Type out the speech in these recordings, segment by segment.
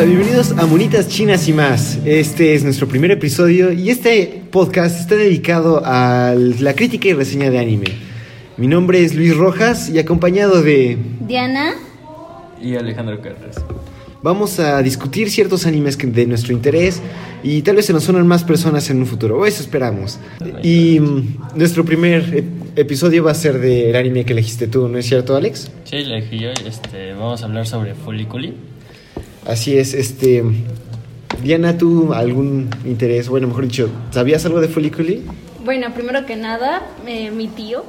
Hola, bienvenidos a Monitas Chinas y más. Este es nuestro primer episodio y este podcast está dedicado a la crítica y reseña de anime. Mi nombre es Luis Rojas y acompañado de Diana y Alejandro Carras. Vamos a discutir ciertos animes de nuestro interés y tal vez se nos unan más personas en un futuro, o eso esperamos. Y mm, nuestro primer ep- episodio va a ser del anime que elegiste tú, ¿no es cierto, Alex? Sí, elegí yo. Este, vamos a hablar sobre Fuliculi. Así es, este. Diana, ¿tú algún interés? Bueno, mejor dicho, ¿sabías algo de Folliculi? Bueno, primero que nada, eh, mi tío,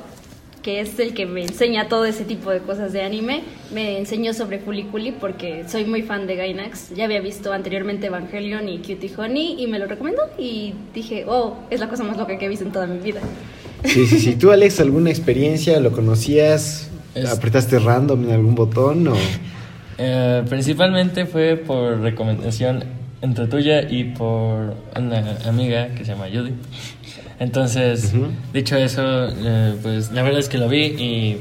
que es el que me enseña todo ese tipo de cosas de anime, me enseñó sobre Fuliculi porque soy muy fan de Gainax. Ya había visto anteriormente Evangelion y Cutie Honey y me lo recomendó y dije, oh, es la cosa más loca que he visto en toda mi vida. Sí, sí, sí. ¿Tú, Alex, alguna experiencia? ¿Lo conocías? Es- ¿Apretaste random en algún botón? O... Eh, principalmente fue por recomendación entre tuya y por una amiga que se llama Judy. Entonces, dicho eso, eh, pues la verdad es que lo vi y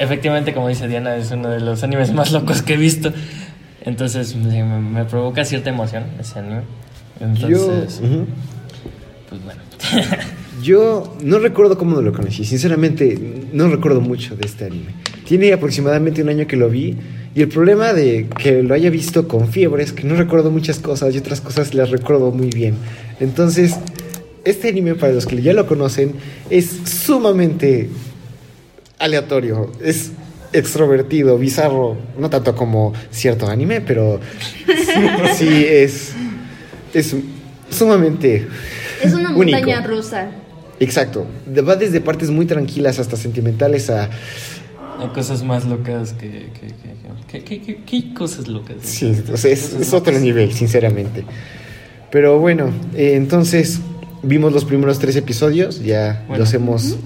efectivamente, como dice Diana, es uno de los animes más locos que he visto. Entonces, me, me provoca cierta emoción ese anime. Entonces, Yo, pues bueno. Yo no recuerdo cómo lo conocí. Sinceramente, no recuerdo mucho de este anime. Tiene aproximadamente un año que lo vi. Y el problema de que lo haya visto con fiebre es que no recuerdo muchas cosas y otras cosas las recuerdo muy bien. Entonces, este anime, para los que ya lo conocen, es sumamente aleatorio. Es extrovertido, bizarro. No tanto como cierto anime, pero sí, es, es sumamente Es una Único. montaña rusa. Exacto. Va desde partes muy tranquilas hasta sentimentales a... Hay cosas más locas que... que, que, que, que- ¿Qué cosas locas? Sí, sea, es, es otro nivel, sinceramente. Pero bueno, eh, entonces vimos los primeros tres episodios, ya Bueno. los hemos...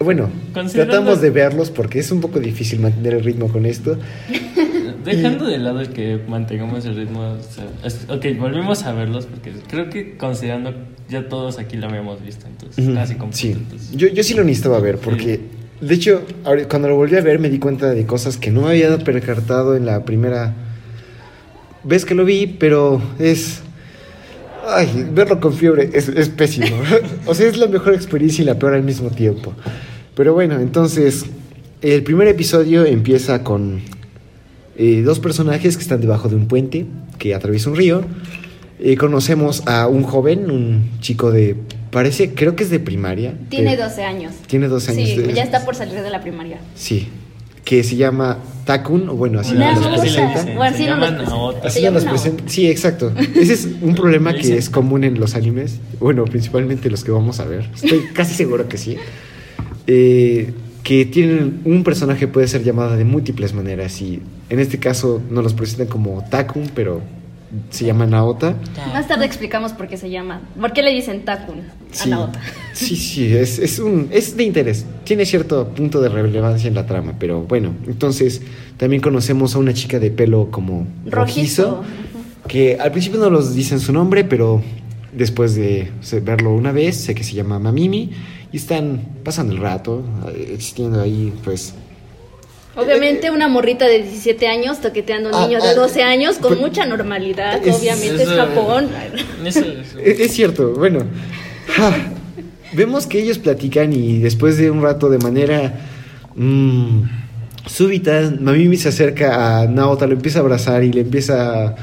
Bueno, tratamos de verlos porque es un poco difícil mantener el ritmo con esto. Dejando de lado el que mantengamos el ritmo, o sea, es- ok, volvimos a verlos porque creo que considerando ya todos aquí lo habíamos visto, entonces Ujú, casi completo. Sí, entonces. yo, yo sí lo necesitaba ver porque, de hecho, cuando lo volví a ver me di cuenta de cosas que no me había percatado en la primera vez que lo vi, pero es... Ay, verlo con fiebre es, es pésimo. o sea, es la mejor experiencia y la peor al mismo tiempo. Pero bueno, entonces, el primer episodio empieza con eh, dos personajes que están debajo de un puente que atraviesa un río. Eh, conocemos a un joven, un chico de, parece, creo que es de primaria. Tiene de- 12 años. Tiene 12 años. Sí, de- ya está por salir de la primaria. Sí, que se llama Takun, o bueno, así nos los así le presenta. dicen, Bueno, se así nos los. Sí, exacto. Ese es un problema Le que es común en los animes. Bueno, principalmente los que vamos a ver. Estoy casi seguro que sí. Eh, que tienen un personaje puede ser llamado de múltiples maneras y en este caso nos los presentan como Takun, pero se llama Naota. Más tarde explicamos por qué se llama. ¿Por qué le dicen Takun a Sí, Naota? sí, sí, es, es, un, es de interés. Tiene cierto punto de relevancia en la trama, pero bueno, entonces también conocemos a una chica de pelo como rojizo, Rojizo. que al principio no nos dicen su nombre, pero después de verlo una vez, sé que se llama Mamimi, y están pasando el rato, eh, existiendo ahí, pues... Obviamente una morrita de 17 años toqueteando a un Ah, niño de ah, 12 años con pero- mucha normalidad. Es- Obviamente es Japón. Es, es cierto, bueno. ja, vemos que ellos platican y después de un rato de manera mm, súbita, Mamimi se acerca a Naota, lo empieza a abrazar y le empieza a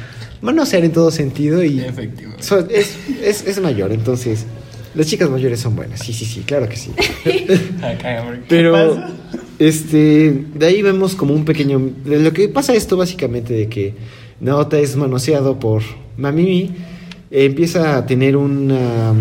manosear en todo sentido y Efectivo. so- es, es, es mayor, entonces las chicas mayores son buenas, sí, sí, sí, claro que sí. Acá, hombre, ¿qué Pero pasa? Este de ahí vemos como un pequeño lo que pasa esto básicamente de que Naota es manoseado por Mamimi eh, empieza a tener una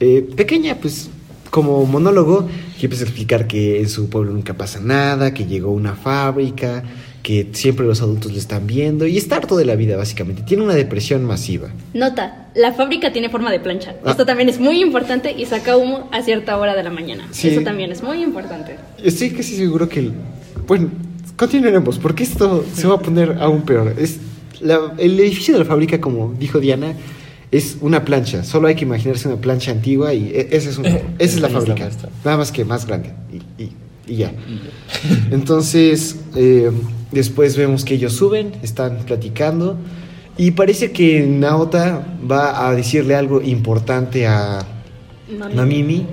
eh, pequeña pues como monólogo que empieza a explicar que en su pueblo nunca pasa nada, que llegó una fábrica, que siempre los adultos lo están viendo y está harto de la vida básicamente. Tiene una depresión masiva. Nota, la fábrica tiene forma de plancha. Ah. Esto también es muy importante y saca humo a cierta hora de la mañana. Sí. Eso también es muy importante. Estoy casi seguro que... el- Bueno, continuaremos, porque esto se va a poner aún peor. Es la- el edificio de la fábrica, como dijo Diana, es una plancha. Solo hay que imaginarse una plancha antigua y e- esa es, una- esa es la fábrica. Nada más que más grande. Y, y- y ya. Entonces, eh, después vemos que ellos suben, están platicando y parece que Naota va a decirle algo importante a Mami. Mamimi,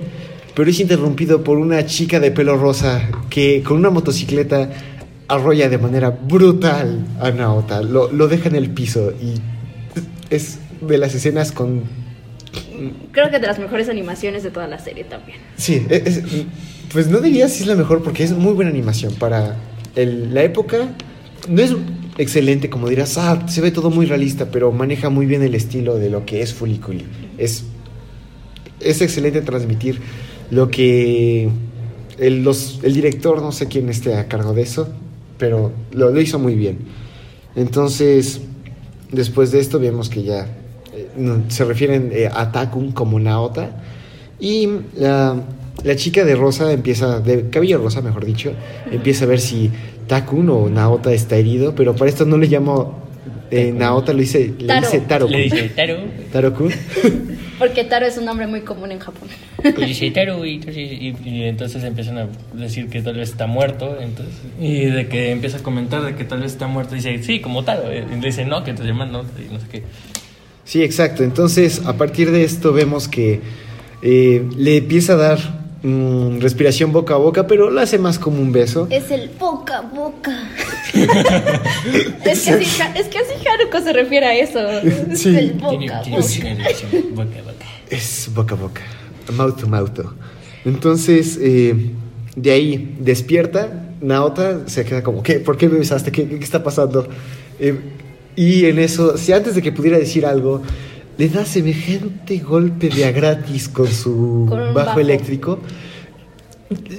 pero es interrumpido por una chica de pelo rosa que con una motocicleta arrolla de manera brutal a Naota, lo, lo deja en el piso y es de las escenas con Creo que de las mejores animaciones de toda la serie también. Sí, es- es- pues no diría si es la mejor porque es muy buena animación para la época. No es excelente como dirás, ah, se ve todo muy realista, pero maneja muy bien el estilo de lo que es Fuliculi. Es, es excelente transmitir lo que el, director, no sé quién esté a cargo de eso, pero lo, hizo muy bien. Entonces, después de esto vemos que ya eh, se refieren eh, a Takun como Naota. Y la chica de rosa empieza, de cabello rosa mejor dicho, empieza a ver si Takun o Naota está herido, pero para esto no le llamo eh, Naota, lo dice, le Taro. dice Taro. Le dice Taro. Taro-kun. Porque Taro es un nombre muy común en Japón. Le dice Taro y entonces, y- y entonces empiezan a decir que tal vez está muerto. Entonces, y de que empieza a comentar de que tal vez está muerto. Dice, sí, como Taro. Y le dice, no, que te llaman, no, y no sé qué. Sí, exacto. Entonces, a partir de esto vemos que eh, le empieza a dar mm, respiración boca a boca, pero lo hace más como un beso. Es el boca a boca. es, que así, es que así Haruko se refiere a eso. Es Sí. el Tiene- boca a boca. una relación boca a boca. Es boca a boca, mouth to mouth. Entonces, eh, de ahí despierta, Naota se queda como, ¿qué? ¿Por qué me besaste? ¿Qué, qué está pasando? Eh, y en eso, si antes de que pudiera decir algo, le da semejante golpe de a gratis con su Con bajo, bajo. eléctrico,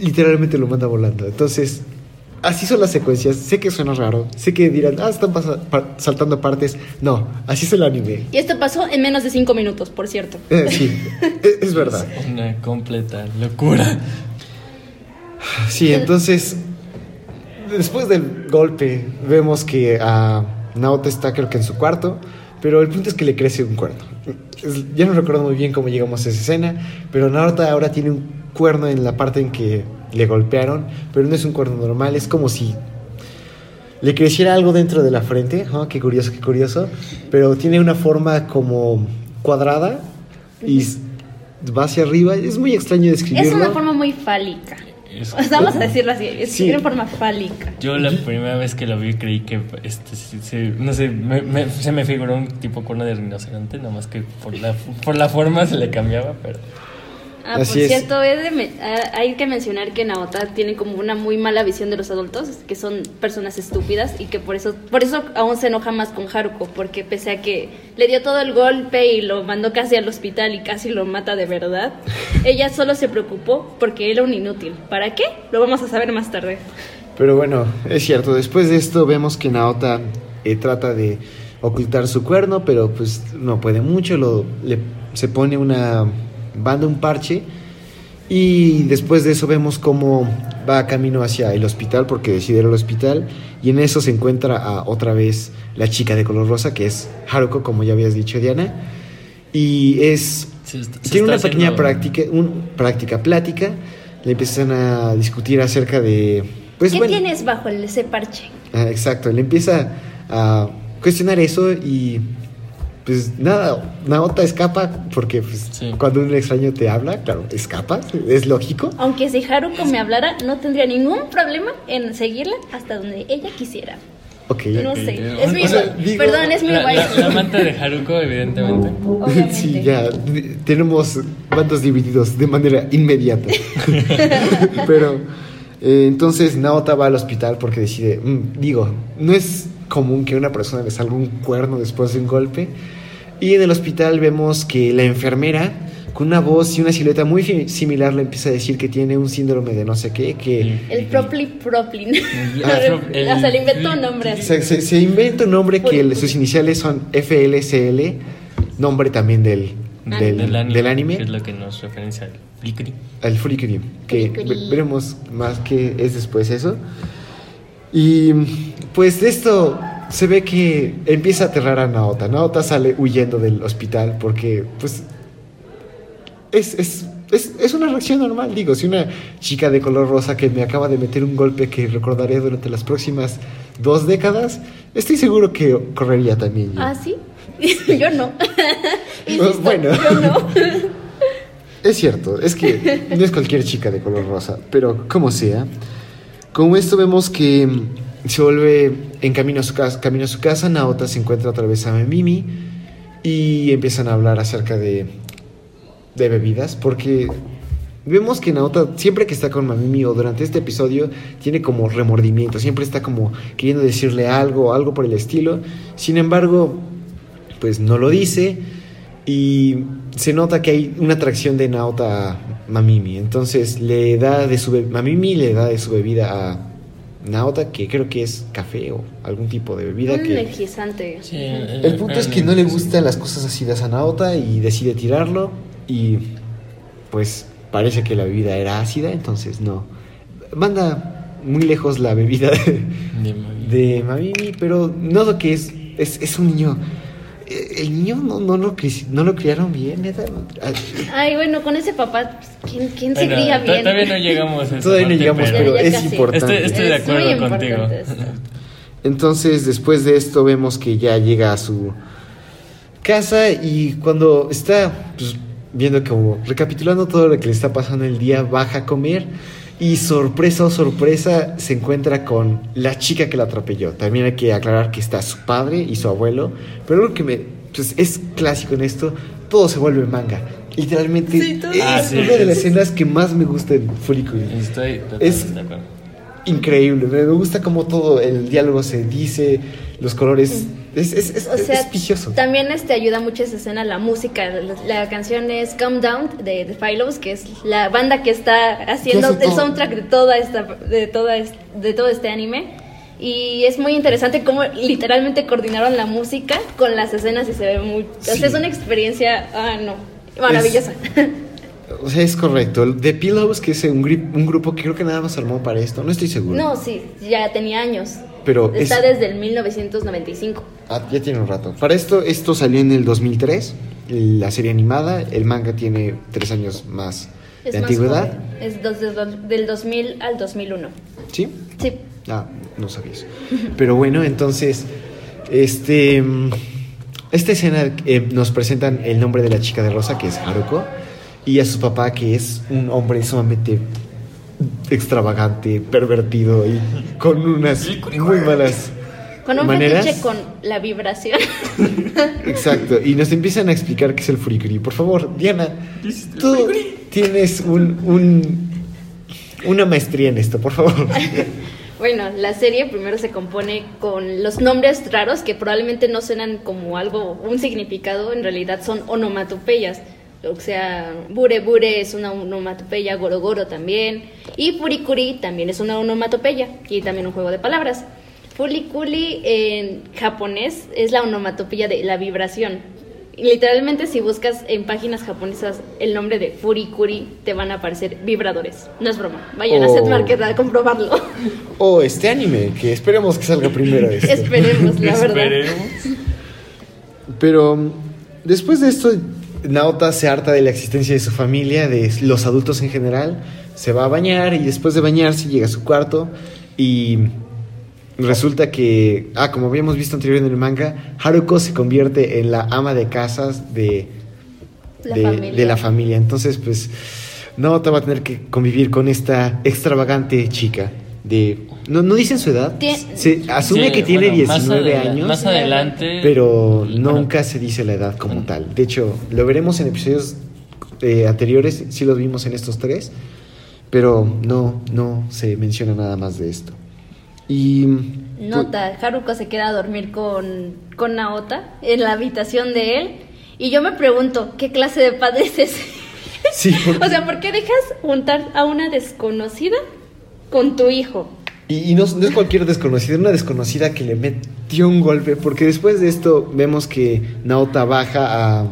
literalmente lo manda volando. Entonces, así son las secuencias. Sé que suena raro, sé que dirán, ah, están pa- saltando partes. No, así es el anime. Y esto pasó en menos de cinco minutos, por cierto. Eh, sí, es- es verdad. Una completa locura. Sí, entonces, después del golpe, vemos que a Naota está creo que en su cuarto, pero el punto es que le crece un cuerno. Es- ya no recuerdo muy bien cómo llegamos a esa escena, pero Naota ahora tiene un cuerno en la parte en que le golpearon, pero no es un cuerno normal, es como si le creciera algo dentro de la frente, Ah, qué curioso, qué curioso, pero tiene una forma como cuadrada y va hacia arriba, es muy extraño describirlo. Es una forma muy fálica. Es- Vamos a decirlo así, es Sí. una forma fálica. Yo la primera vez que lo vi creí que, este, se- se- no sé, me- me- se me figuró un tipo cuerno de rinoceronte, nomás que por la, por la forma se le cambiaba, pero... Ah, Así por es. cierto, de ah, hay que mencionar que Naota tiene como una muy mala visión de los adultos, que son personas estúpidas y que por eso, por eso aún se enoja más con Haruko, porque pese a que le dio todo el golpe y lo mandó casi al hospital y casi lo mata de verdad, ella solo se preocupó porque era un inútil. ¿Para qué? Lo vamos a saber más tarde. Pero bueno, es cierto, después de esto vemos que Naota eh, trata de ocultar su cuerno, pero pues no puede mucho, lo, le- se pone una banda, un parche, y después de eso vemos cómo va camino hacia el hospital, porque decide ir al hospital, y en eso se encuentra a otra vez la chica de color rosa, que es Haruko, como ya habías dicho Diana, y es Se est- se tiene una está pequeña haciendo- práctica, un, práctica, plática, le empiezan a discutir acerca de... Pues ¿Qué bueno, tienes bajo ese parche? Ah, exacto, le empieza a cuestionar eso y pues nada, Naota escapa porque pues, Sí. cuando un extraño te habla, claro, escapa, es lógico. Aunque si Haruko me hablara, no tendría ningún problema en seguirla hasta donde ella quisiera. Ok. No sé, es mi... O sea, digo- Perdón, es mi La, la- waifu. la amante de Haruko, evidentemente. Obviamente. Sí, ya tenemos bandos divididos de manera inmediata. Pero eh, entonces Naota va al hospital porque decide, mm, digo, no es común que a una persona le salga un cuerno después de un golpe. Y en el hospital vemos que la enfermera, con una voz y una silueta muy similar, le empieza a decir que tiene un síndrome de no sé qué, que El Propli Proplin. Ah, el- o sea, le inventó un nombre así. se, se- se inventa un nombre que el- sus iniciales son FLCL, nombre también del, del, del anime, del anime. que es lo que nos referencia al Flickry. Al Furikuri, que veremos más que es después eso. Y pues de esto se ve que empieza a aterrar a Naota. Naota sale huyendo del hospital porque pues es, es, es, es una reacción normal, digo, si una chica de color rosa que me acaba de meter un golpe que recordaré durante las próximas dos décadas, estoy seguro que correría también. yo. Ah, sí. yo no. Insisto, bueno. yo no. Es cierto, es que no es cualquier chica de color rosa, pero como sea, con esto vemos que se vuelve en camino a su casa, camino a su casa, Naota se encuentra otra vez a Mimi y empiezan a hablar acerca de, de bebidas, porque vemos que Naota siempre que está con Mamimi o durante este episodio tiene como remordimiento, siempre está como queriendo decirle algo, algo por el estilo, sin embargo, pues no lo dice y se nota que hay una atracción de Naota a Mamimi. Entonces le da de su Mamimi le da de su bebida a Naota, que creo que es café o algún tipo de bebida Un que energizante. Sí, el punto es que no le gustan las cosas ácidas a Naota y decide tirarlo y pues parece que la bebida era ácida, entonces no. Manda muy lejos la bebida de, de Mamimi, pero noto que es, es, es un niño. Eh, El niño no, no, lo, no lo criaron bien, neta. Ay, bueno, con ese papá, pues, ¿quién, quién se Bueno, cría to- bien? Todavía no llegamos a esa Todavía no llegamos, pero ya es casi. importante. Estoy, estoy de Es acuerdo importante contigo. Entonces, después de esto, vemos que ya llega a su casa y cuando está pues, viendo como recapitulando todo lo que le está pasando el día, baja a comer y sorpresa o sorpresa se encuentra con la chica que la atropelló. También hay que aclarar que está su padre y su abuelo, pero lo que me pues, es clásico en esto, todo se vuelve manga. Literalmente Sí, es Ah, sí, una de las escenas que más me gusta en Furikuri. Estoy totalmente Es- de acuerdo. Increíble. Me gusta cómo todo el diálogo se dice, los colores. Es, es, es, O sea, es precioso. también este ayuda mucho esa escena la música. La, la canción es Calm Down de The Philos, que es la banda que está haciendo el todo. soundtrack de toda esta de toda es- de todo este anime. Y es muy interesante cómo literalmente coordinaron la música con las escenas y se ve muy, o Sí. sea, es una experiencia, ah, no, maravillosa. O sea, es correcto. The Pillows, que es un, un grupo que creo que nada más armó para esto, no estoy seguro. no, sí, ya tenía años. Pero está es- desde el 1995. Ah, ya tiene un rato. Para esto, esto salió en el 2003, la serie animada. El manga tiene tres años más Es de más antigüedad. joven. Es dos- del- del 2000 al 2001. ¿Sí? Sí. Ah, no sabía eso. Pero bueno, entonces, este, mm, esta escena eh, nos presentan el nombre de la chica de rosa, que es Haruko, y a su papá, que es un hombre sumamente extravagante, pervertido y con unas muy malas Con un maneras. fetiche con la vibración. Exacto, y nos empiezan a explicar qué es el furikuri. Por favor, Diana, tú tienes un, un- una maestría en esto, por favor. bueno, la serie primero se compone con los nombres raros que probablemente no suenan como algo, un significado, en realidad son onomatopeyas. O sea, Bure Bure es una onomatopeya, Goro Goro también, y Furikuri también es una onomatopeya, y también un juego de palabras. Furikuri en japonés es la onomatopeya de la vibración. Y Literalmente si buscas en páginas japonesas el nombre de Furikuri te van a aparecer vibradores. No es broma. Vayan a Oh. Set Market a comprobarlo. O este anime, que esperemos que salga primero esto. Esperemos, la verdad. Esperemos. Pero después de esto, Naota se harta de la existencia de su familia, de los adultos en general, se va a bañar y después de bañarse llega a su cuarto y resulta que, ah, como habíamos visto anteriormente en el manga, Haruko se convierte en la ama de casas de La de, familia. de la familia. Entonces, pues, Naota va a tener que convivir con esta extravagante chica de... No, no dicen su edad, Tien- se asume Sí, que tiene bueno, más 19 adela- años. Más adelante. Pero bueno, nunca se dice la edad como tal. De hecho, lo veremos en episodios eh, anteriores, sí los vimos en estos tres, pero no, no se menciona nada más de esto. Y... Nota, Haruko se queda a dormir con, con Naota en la habitación de él. Y yo me pregunto, ¿qué clase de padre es ese? Sí, por- o sea, ¿por qué dejas juntar a una desconocida con tu hijo? Y, y no, no es cualquier desconocida, una desconocida que le metió un golpe, porque después de esto vemos que Naota baja a...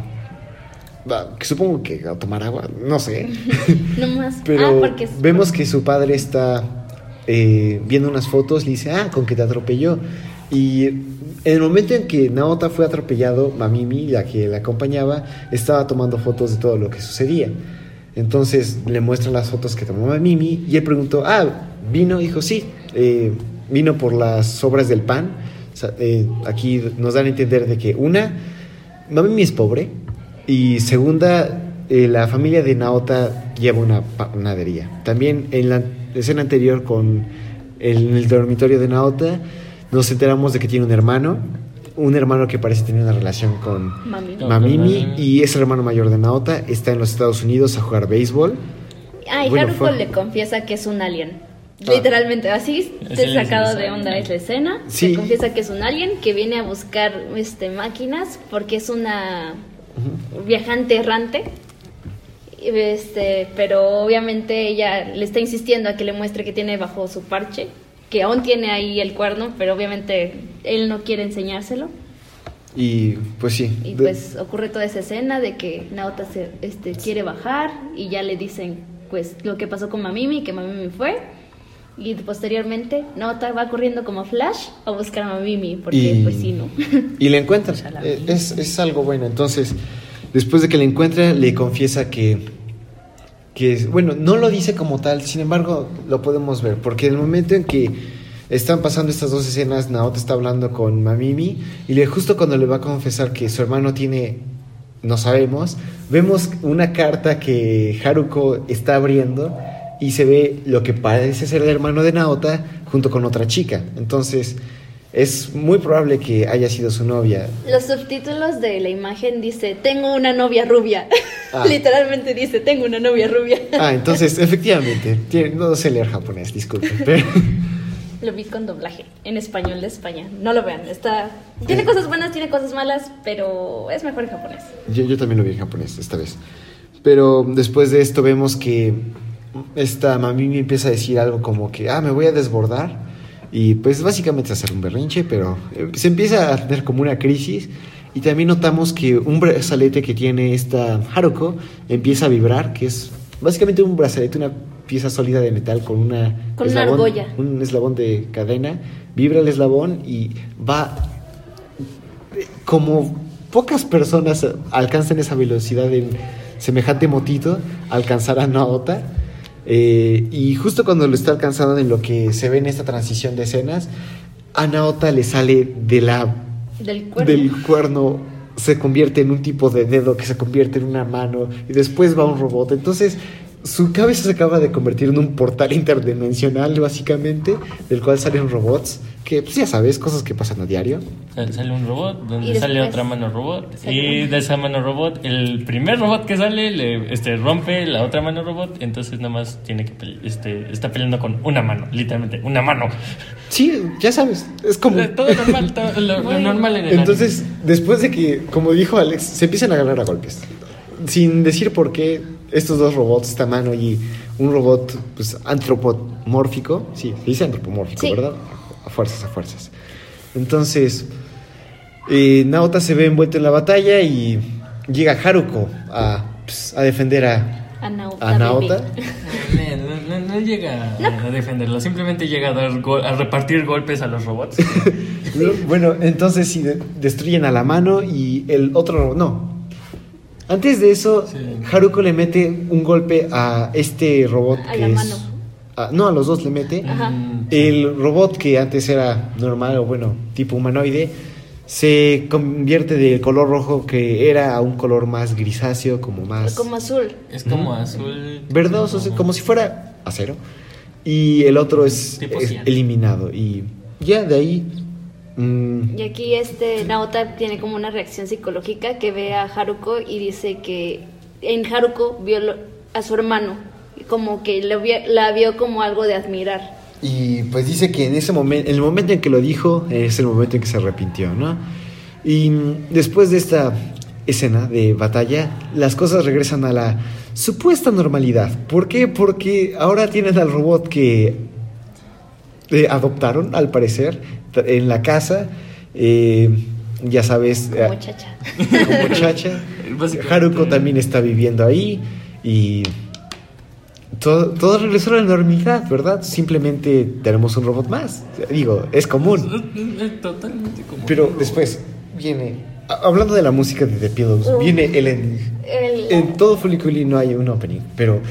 que supongo que a tomar agua, no sé. No más. Pero ah, es- vemos que su padre está eh, viendo unas fotos, le dice, ah, con que te atropelló. Y en el momento en que Naota fue atropellado, Mamimi, la que la acompañaba, estaba tomando fotos de todo lo que sucedía. Entonces le muestran las fotos que tomó Mamimi y él preguntó, ah, ¿vino? Dijo, sí, eh, vino por las obras del pan. Eh, aquí nos dan a entender de que una, Mamimi es pobre y segunda, eh, la familia de Naota lleva una panadería. También en la escena anterior con en el dormitorio de Naota nos enteramos de que tiene un hermano, un hermano que parece tener una relación con Mami. Con Mamimi Mamimi. y es el hermano mayor de Naota, está en los Estados Unidos a jugar béisbol. Ah, y Bueno, Haruko fue- le confiesa que es un alien. Ah. Literalmente, así te sacado de "Es onda alien". es la escena. Sí. Le confiesa que es un alien que viene a buscar este, máquinas porque es una viajante errante. Este, pero obviamente ella le está insistiendo a que le muestre que tiene bajo su parche, que aún tiene ahí el cuerno, pero obviamente él no quiere enseñárselo. Y pues sí. Y de- pues ocurre toda esa escena de que Naota se, este, quiere bajar y ya le dicen pues lo que pasó con Mamimi, que Mamimi fue. Y posteriormente Naota va corriendo como Flash a buscar a Mamimi, porque Y- pues sí, ¿no? Y le encuentra. Ya la Eh. Es, es algo bueno. Entonces, después de que le encuentra, le confiesa que, que, bueno, no lo dice como tal, sin embargo, lo podemos ver. Porque en el momento en que están pasando estas dos escenas, Naota está hablando con Mamimi y le, justo cuando le va a confesar que su hermano tiene, no sabemos, vemos una carta que Haruko está abriendo y se ve lo que parece ser el hermano de Naota junto con otra chica. Entonces, es muy probable que haya sido su novia. Los subtítulos de la imagen dice, tengo una novia rubia. Ah. Literalmente dice, tengo una novia rubia. Ah, entonces, efectivamente, tiene- no sé leer japonés, disculpe. Pero, Lo vi con doblaje en español de España. No lo vean, está... Tiene cosas buenas, tiene cosas malas, pero es mejor en japonés. yo, yo también lo vi en japonés esta vez. Pero después de esto vemos que esta Mamimi empieza a decir algo como que, ah, me voy a desbordar. Y pues básicamente hacer un berrinche, pero eh, se empieza a tener como una crisis. Y también notamos que un brazalete que tiene esta Haruko empieza a vibrar, que es básicamente un brazalete, una pieza sólida de metal con una Con una argolla. un eslabón de cadena. Vibra el eslabón y va como pocas personas alcanzan esa velocidad en semejante motito, alcanzar a Naota. Eh, y justo cuando lo está alcanzando en lo que se ve en esta transición de escenas, a Naota le sale de la, Del cuerno. del cuerno, se convierte en un tipo de dedo que se convierte en una mano y después va un robot. Entonces su cabeza se acaba de convertir en un portal interdimensional básicamente, del cual salen robots, que pues ya sabes, cosas que pasan a diario. Sal- Sale un robot, donde sale otra mano robot. Y de esa mano robot, el primer robot que sale le este, rompe la otra mano robot. Entonces nada más tiene que pele- este, está peleando con una mano, literalmente, una mano. Sí, ya sabes, es como... Todo normal, todo lo, lo normal en el Entonces, después de que, como dijo Alex, se empiezan a agarrar a golpes. Sin decir por qué estos dos robots, esta mano y un robot pues antropomórfico, sí, se dice antropomórfico, Sí. ¿verdad? A fuerzas, a fuerzas. Entonces, eh, Naota se ve envuelto en la batalla y llega Haruko a, pues, a defender a, A Naota. a Naota. bebé. No, no- no llega a, a defenderlo, simplemente llega a, dar gol- a repartir golpes a los robots. Bueno, entonces sí, de- destruyen a la mano y el otro no. Antes de eso, Sí. Haruko le mete un golpe a este robot A que la es- mano. a- no, a los dos le mete. Ajá. Mm, El robot que antes era normal o bueno, tipo humanoide, se convierte del color rojo que era a un color más grisáceo, como más Como azul. Es como azul. verdoso, o sea, como si fuera acero. Y el otro es, eliminado. Y ya de ahí... mm, Y aquí este Naota tiene como una reacción psicológica que ve a Haruko y dice que en Haruko vio a su hermano, como que lo vio- la vio como algo de admirar. Y pues dice que en ese momento, en el momento en que lo dijo, es el momento en que se arrepintió, ¿no? Y después de esta escena de batalla, las cosas regresan a la supuesta normalidad. ¿Por qué? Porque ahora tienen al robot que eh, adoptaron, al parecer, en la casa. Eh, ya sabes, Como eh, chacha. como chacha. Básicamente- Haruko también está viviendo ahí y todo, todo regresó a la normalidad, ¿verdad? Simplemente tenemos un robot más. Digo, es común. Totalmente como. Pero después viene, hablando de la música de The Pillows, Uh. viene el ending. El, En todo Fuliculi no hay un opening, pero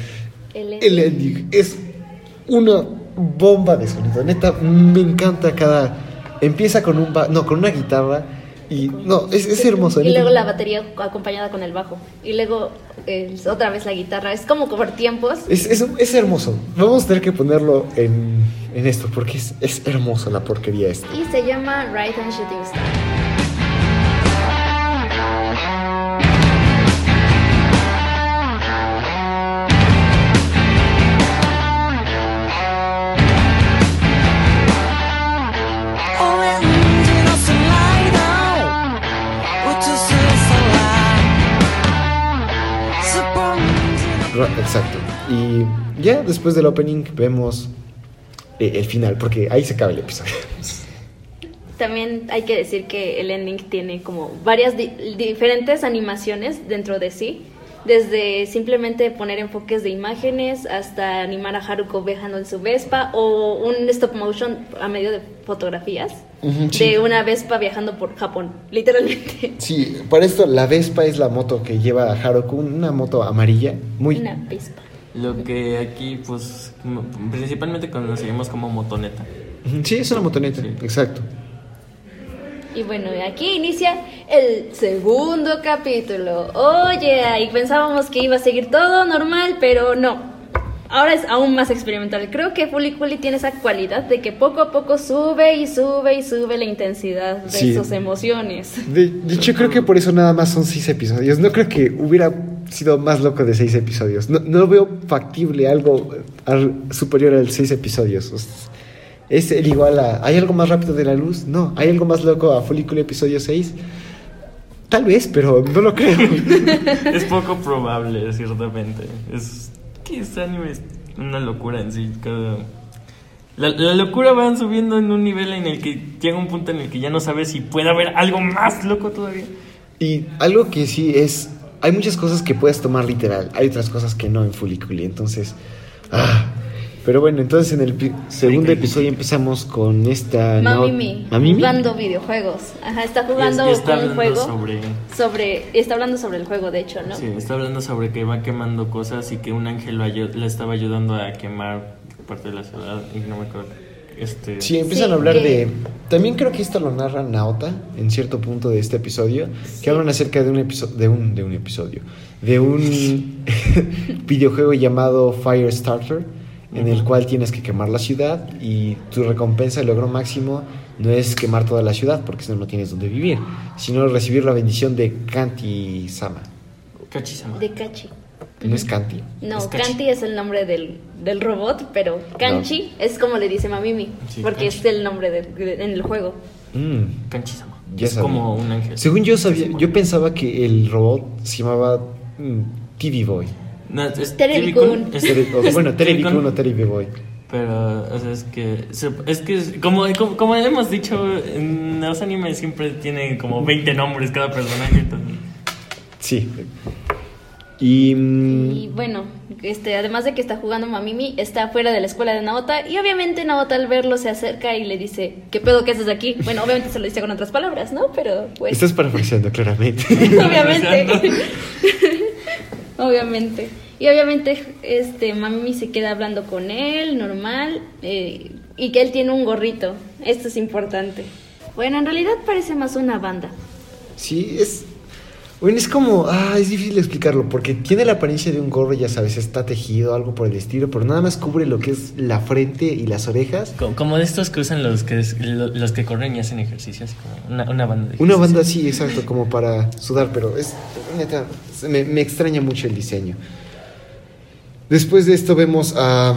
el- el ending es una bomba de sonido. Neta, me encanta cada. Empieza con un no, con una guitarra y no, es, es hermoso. Y neta. luego la batería acompañada con el bajo. Y luego eh, otra vez la guitarra. Es como por tiempos. Es, es, es hermoso. Vamos a tener que ponerlo en, en esto porque es, es hermoso la porquería esta. Y se llama Right and Shooting Star. Exacto. Y ya después del opening vemos eh, el final porque ahí se acaba el episodio. También hay que decir que el ending tiene como varias di- diferentes animaciones dentro de sí. Desde simplemente poner enfoques de imágenes hasta animar a Haruko viajando en su Vespa o un stop motion a medio de fotografías sí. de una Vespa viajando por Japón, literalmente. Sí, para esto la Vespa es la moto que lleva a Haruko, una moto amarilla, muy... Una Vespa. Lo que aquí, pues, como- principalmente conocemos como motoneta. Sí, es una motoneta, Sí. exacto. Y bueno, aquí inicia el segundo capítulo. Oye, y pensábamos que iba a seguir todo normal, pero no. Ahora es aún más experimental. Creo que Fully Cooley tiene esa cualidad de que poco a poco sube y sube y sube la intensidad de Sí. sus emociones. De, de hecho, creo que por eso nada más son seis episodios. No creo que hubiera sido más loco de seis episodios. No, no veo factible algo al- superior al seis episodios. Es el igual a... ¿Hay algo más rápido de la luz? No. ¿Hay algo más loco a Folículo episodio 6? Tal vez, pero no lo creo. es poco probable, ciertamente. Es que este anime es una locura en sí. Cada... La, la locura van subiendo en un nivel en el que llega un punto en el que ya no sabes si puede haber algo más loco todavía. Y algo que sí es... Hay muchas cosas que puedes tomar literal. Hay otras cosas que no en Fuliculi. Entonces... ah. Pero bueno, entonces en el pi- segundo episodio empezamos con esta... Mamimi, ¿Mamimi? jugando videojuegos. Ajá, está jugando Y es- y está con un hablando juego sobre- sobre... Está hablando sobre el juego, de hecho, ¿no? Sí, está hablando sobre que va quemando cosas y que un ángel le estaba ayudando a quemar parte de la ciudad. Y no me acuerdo. Este, Sí, empiezan Sí, a hablar que- de... También creo que esto lo narra Naota en cierto punto de este episodio, que hablan acerca de un episodio, de un, de un episodio, de un videojuego llamado Firestarter, en el cual tienes que quemar la ciudad y tu recompensa, el logro máximo, no es quemar toda la ciudad, porque si no, no tienes donde vivir, sino recibir la bendición de Kanti-sama. Kachisama. De Kachi. ¿No es Kanti? No, Es Kanchi. Kanti es el nombre del, del robot, pero Kanchi es como le dice Mamimi, Sí, porque Kanchi. es el nombre de- de- en el juego. Mm. Kanchisama. Ya es sabía. como un ángel. Según yo sabía, yo pensaba que el robot se llamaba mm, TV Boy. No, es bueno, Terebi-kun. o Televi Boy. Pero, o sea, es que, es que, como, como hemos dicho, en los animes siempre tienen como 20 nombres cada personaje. entonces- Sí. Y. mm, Y bueno, este, además de que está jugando Mamimi, está fuera de la escuela de Naota y obviamente Naota al verlo se acerca y le dice, ¿qué pedo que haces aquí? Bueno, obviamente se lo dice con otras palabras, ¿no? Pero pues... Estás parafraseando claramente. obviamente. obviamente. Y obviamente este Mamimi se queda hablando con él, normal, eh, y que él tiene un gorrito. Esto es importante. Bueno, en realidad parece más una banda. sí, es. Bueno, es como. Ah, es difícil explicarlo. Porque tiene la apariencia de un gorro, ya sabes, está tejido, algo por el estilo. Pero nada más cubre lo que es la frente y las orejas. Como, como de estos que usan los que, los que corren y hacen ejercicios, como una, una banda de Una banda así, exacto, como para sudar. Pero es. Neta, me, me extraña mucho el diseño. Después de esto vemos a.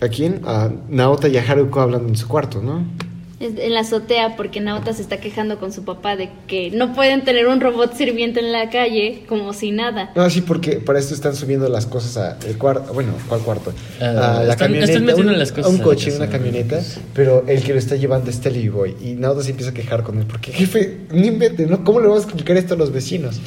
¿A quién? A Naota y a Haruko hablando en su cuarto, ¿no? En la azotea, porque Naota se está quejando con su papá de que no pueden tener un robot sirviente en la calle como si nada. No, sí, porque para esto están subiendo las cosas al cuarto. Bueno, ¿cuál cuarto? Ah, a la están- camioneta. están metiendo un- las cosas a un a coche, una camioneta. Pero el que lo está llevando es Telly Boy. Y Naoto se empieza a quejar con él. Porque, jefe, no invente, ¿no? ¿Cómo le vamos a explicar esto a los vecinos?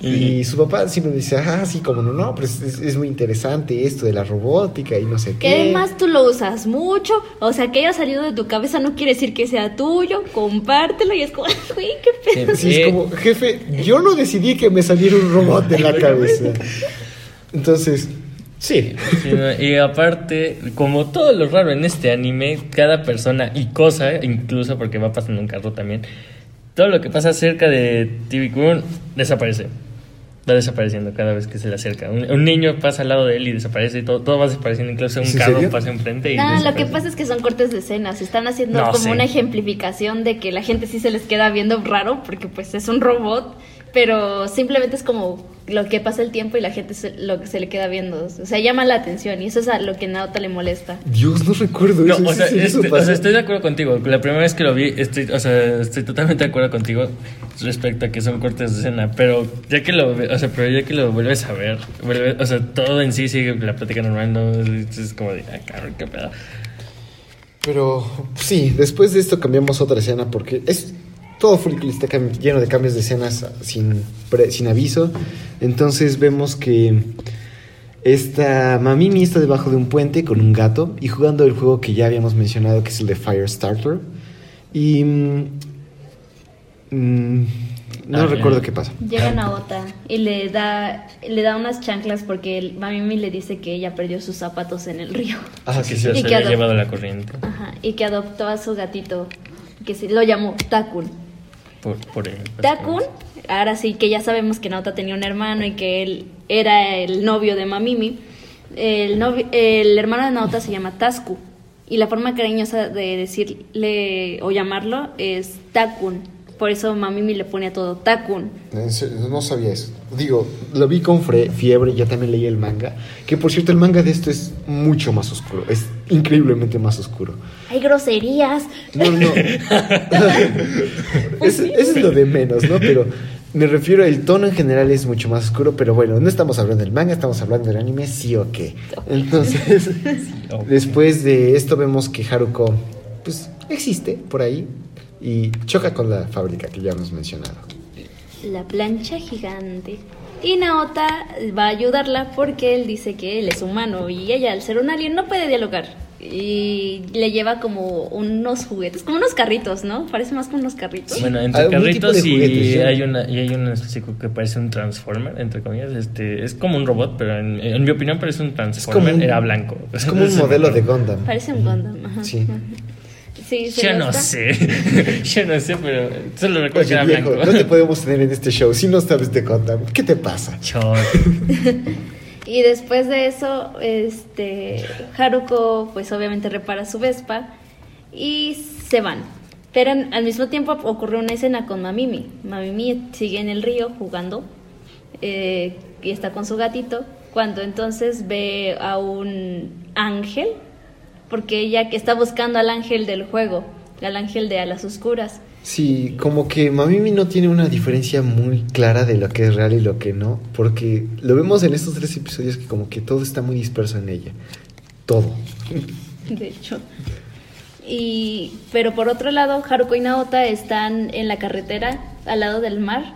Y, Y- su papá siempre dice, ah, sí, como no, no, pero es, es- es muy interesante esto de la robótica y no sé Que qué. además tú lo usas mucho, o sea, que haya salido de tu cabeza no quiere decir que sea tuyo, compártelo y es como, güey, qué pedo. Sí, es Eh. como, jefe, yo no decidí que me saliera un robot de la cabeza. Entonces, Sí. Sí, ¿no? Y aparte, como todo lo raro en este anime, cada persona y cosa, incluso porque va pasando un carro también, todo lo que pasa cerca de TV Kun desaparece. Va desapareciendo cada vez que se le acerca. Un, un niño pasa al lado de él y desaparece y todo, todo va desapareciendo. Incluso un ¿Es en carro serio? pasa enfrente y No, lo que pasa es que son cortes de escenas. Están haciendo No, como sí. una ejemplificación de que la gente sí se les queda viendo raro porque pues es un robot, pero simplemente es como lo que pasa el tiempo y la gente se, lo que se le queda viendo. O sea, llama la atención y eso es a lo que a Naota le molesta. Dios, no recuerdo No, eso. o sea, sí, sí, eso este- o pasa. sea, estoy de acuerdo contigo. La primera vez que lo vi, estoy, o sea, estoy totalmente de acuerdo contigo respecto a que son cortes de escena. Pero ya que lo, ve- o sea, pero ya que lo vuelves a ver, vuelve- o sea, todo en sí sigue la plática normal, no es como de, ah, cabrón, qué pedo. Pero sí, después de esto cambiamos otra escena porque es todo Full está lleno de cambios de escenas sin, pre- sin aviso. Entonces vemos que esta Mamimi está debajo de un puente con un gato y jugando el juego que ya habíamos mencionado que es el de Firestarter. Y mm, mm, no Ah, recuerdo qué pasa. Llega Naota y le da, le da unas chanclas porque el Mamimi le dice que ella perdió sus zapatos en el río. Ah, que se, Y se que había llevado la corriente Ajá, y que adoptó a su gatito, que se, lo llamó Takun. Por, por él. Takun, ahora sí que ya sabemos que Naota tenía un hermano y que él era el novio de Mamimi. El, novio- el hermano de Naota se llama Tasku y la forma cariñosa de decirle o llamarlo es Takun. Por eso Mamimi le pone a todo Takun. No sabía eso. Digo, lo vi con fre- fiebre, ya también leí el manga. Que por cierto, el manga de esto es mucho más oscuro. Es increíblemente más oscuro. Hay groserías. No, no. es, eso es lo de menos, ¿no? Pero me refiero, el tono en general es mucho más oscuro. Pero bueno, no estamos hablando del manga, estamos hablando del anime, sí o qué. Entonces, después de esto, vemos que Haruko, pues, existe por ahí. Y choca con la fábrica que ya hemos mencionado. La plancha gigante. Y Naota va a ayudarla porque él dice que él es humano y ella, al ser un alien, no puede dialogar. Y le lleva como unos juguetes, como unos carritos, ¿no? Parece más como unos carritos. Bueno, entre carritos y juguetes, ¿sí? hay una y hay un específico que parece un transformer, entre comillas, este es como un robot, pero en, en mi opinión parece un transformer, un- era blanco. Es como un modelo de. Gundam. Parece un Gundam. Ajá. Sí. Ajá. Sí, se Yo no está- sé, yo no sé, pero solo recuerdo que era viejo, blanco. no te podemos tener en este show si no sabes de Gundam. ¿Qué te pasa? Chot. Y después de eso, este Haruko pues obviamente repara su Vespa y se van. Pero al mismo tiempo ocurre una escena con Mamimi. Mamimi sigue en el río jugando eh, y está con su gatito cuando entonces ve a un ángel porque ella que está buscando al ángel del juego, al ángel de alas oscuras. Sí, como que Mamimi no tiene una diferencia muy clara de lo que es real y lo que no, porque lo vemos en estos tres episodios que como que todo está muy disperso en ella. Todo. de hecho. Y, pero por otro lado, Haruko y Naota están en la carretera al lado del mar.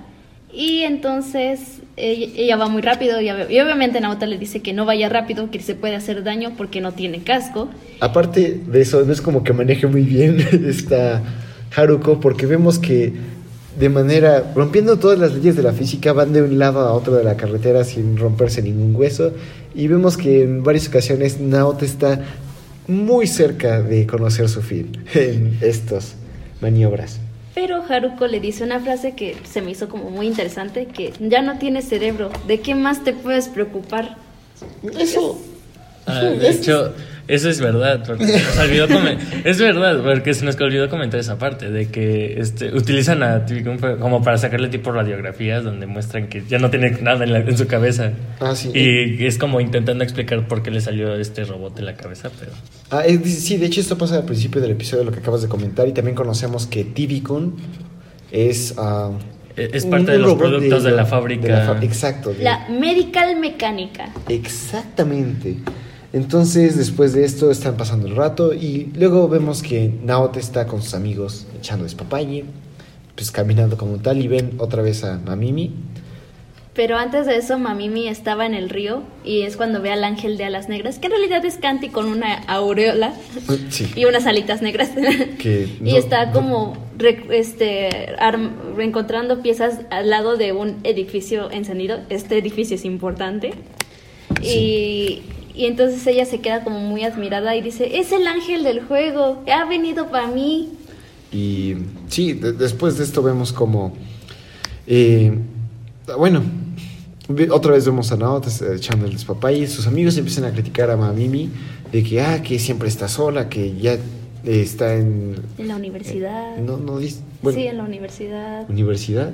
Y entonces ella, va muy rápido y, ob- y obviamente Naota le dice que no vaya rápido, que se puede hacer daño porque no tiene casco. Aparte de eso, no es como que maneje muy bien esta Haruko, porque vemos que de manera, rompiendo todas las leyes de la física, van de un lado a otro de la carretera sin romperse ningún hueso. Y vemos que en varias ocasiones Naota está muy cerca de conocer su fin en estas maniobras. Pero Haruko le dice una frase que se me hizo como muy interesante, que ya no tienes cerebro, ¿de qué más te puedes preocupar? Eso. Ah, de hecho, eso es verdad. Porque se nos olvidó es verdad, porque se nos olvidó comentar esa parte de que este, utilizan a Tibicum como para sacarle tipo radiografías donde muestran que ya no tiene nada en, la- en su cabeza. Ah, sí. Y es como intentando explicar por qué le salió este robot de la cabeza, pero. Ah, es- sí, de hecho esto pasa al principio del episodio, lo que acabas de comentar, y también conocemos que Tibicun es... E- es un- parte de los productos de la fábrica. fa- exacto. de- La medical mecánica. Exactamente. Entonces, después de esto, están pasando el rato y luego vemos que Naote está con sus amigos echando despapalle, pues caminando como tal y ven otra vez a Mamimi. Pero antes de eso, Mamimi estaba en el río y es cuando ve al ángel de alas negras, que en realidad es Canti con una aureola Sí. y unas alitas negras. Que y está como re- este, reencontrando piezas al lado de un edificio encendido. Este edificio es importante. Y, y entonces ella se queda como muy admirada y dice, es el ángel del juego, ha venido para mí. Y sí, de- después de esto vemos como... eh, bueno, otra vez vemos a Naota eh, echando el papá y sus amigos empiezan a criticar a Mamimi de que, ah, que siempre está sola, que ya está en... En la universidad. No, no. Bueno, sí, en la universidad. universidad.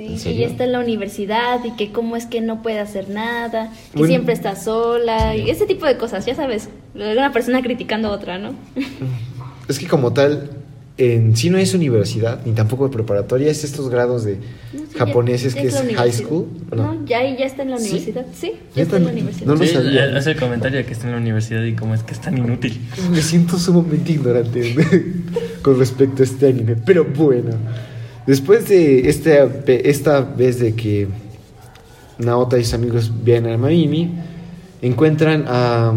Sí, ¿En que serio? ella está en la universidad y que cómo es que no puede hacer nada, que Bueno. siempre está sola y ese tipo de cosas, ya sabes, una persona criticando a otra, ¿no? Es que como tal, en sí no es universidad, ni tampoco preparatoria, es estos grados de No, sí, ya- japoneses ya que es la high school. ¿o No, ya, ya está en la ¿Sí? universidad, sí, ya ¿Neta? está en la universidad. No lo Sí, sabía. hace el comentario de que está en la universidad y cómo es que es tan inútil. Me siento sumamente ignorante con respecto a este anime, pero bueno. Después de esta, esta vez de que Naota y sus amigos vienen a Mamimi, encuentran a...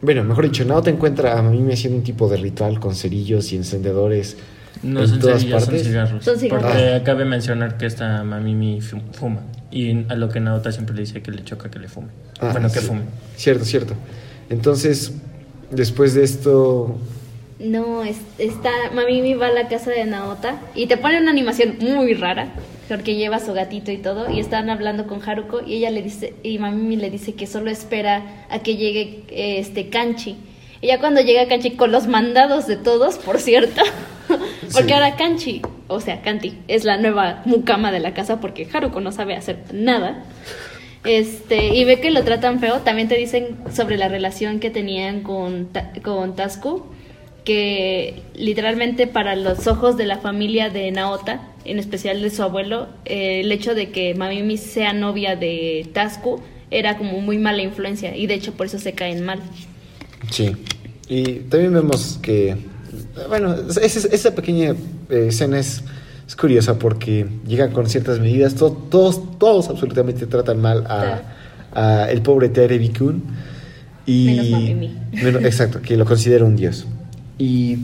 Bueno, mejor dicho, Naota encuentra a Mamimi haciendo un tipo de ritual con cerillos y encendedores No en son todas cerillas, son partes. cigarros. Son cigarros. Porque cabe mencionar que esta Mamimi fu- fuma. Y a lo que Naota siempre le dice que le choca que le fume. Ah, bueno, que fume. Cierto, cierto. Entonces, después de esto, No, es- está, Mamimi va a la casa de Naota y te pone una animación muy rara, porque lleva a su gatito y todo, y están hablando con Haruko y ella le dice, y Mamimi le dice que solo espera a que llegue eh, este Kanchi. Y ya cuando llega Kanchi con los mandados de todos, por cierto, porque Sí. ahora Kanchi, o sea, Kanti, es la nueva mucama de la casa porque Haruko no sabe hacer nada. Este, y ve que lo tratan feo, también te dicen sobre la relación que tenían con, con Tasku, que literalmente para los ojos de la familia de Naota, en especial de su abuelo, eh, el hecho de que Mamimi sea novia de Tasku era como muy mala influencia y de hecho por eso se caen mal. sí. Y también vemos que, bueno, esa, esa pequeña eh, escena es, es curiosa porque llegan con ciertas medidas, to- todos, todos absolutamente tratan mal a, a el pobre Terebi-kun. Y, Menos Mamimi. Menos- exacto, que lo considera un dios. Y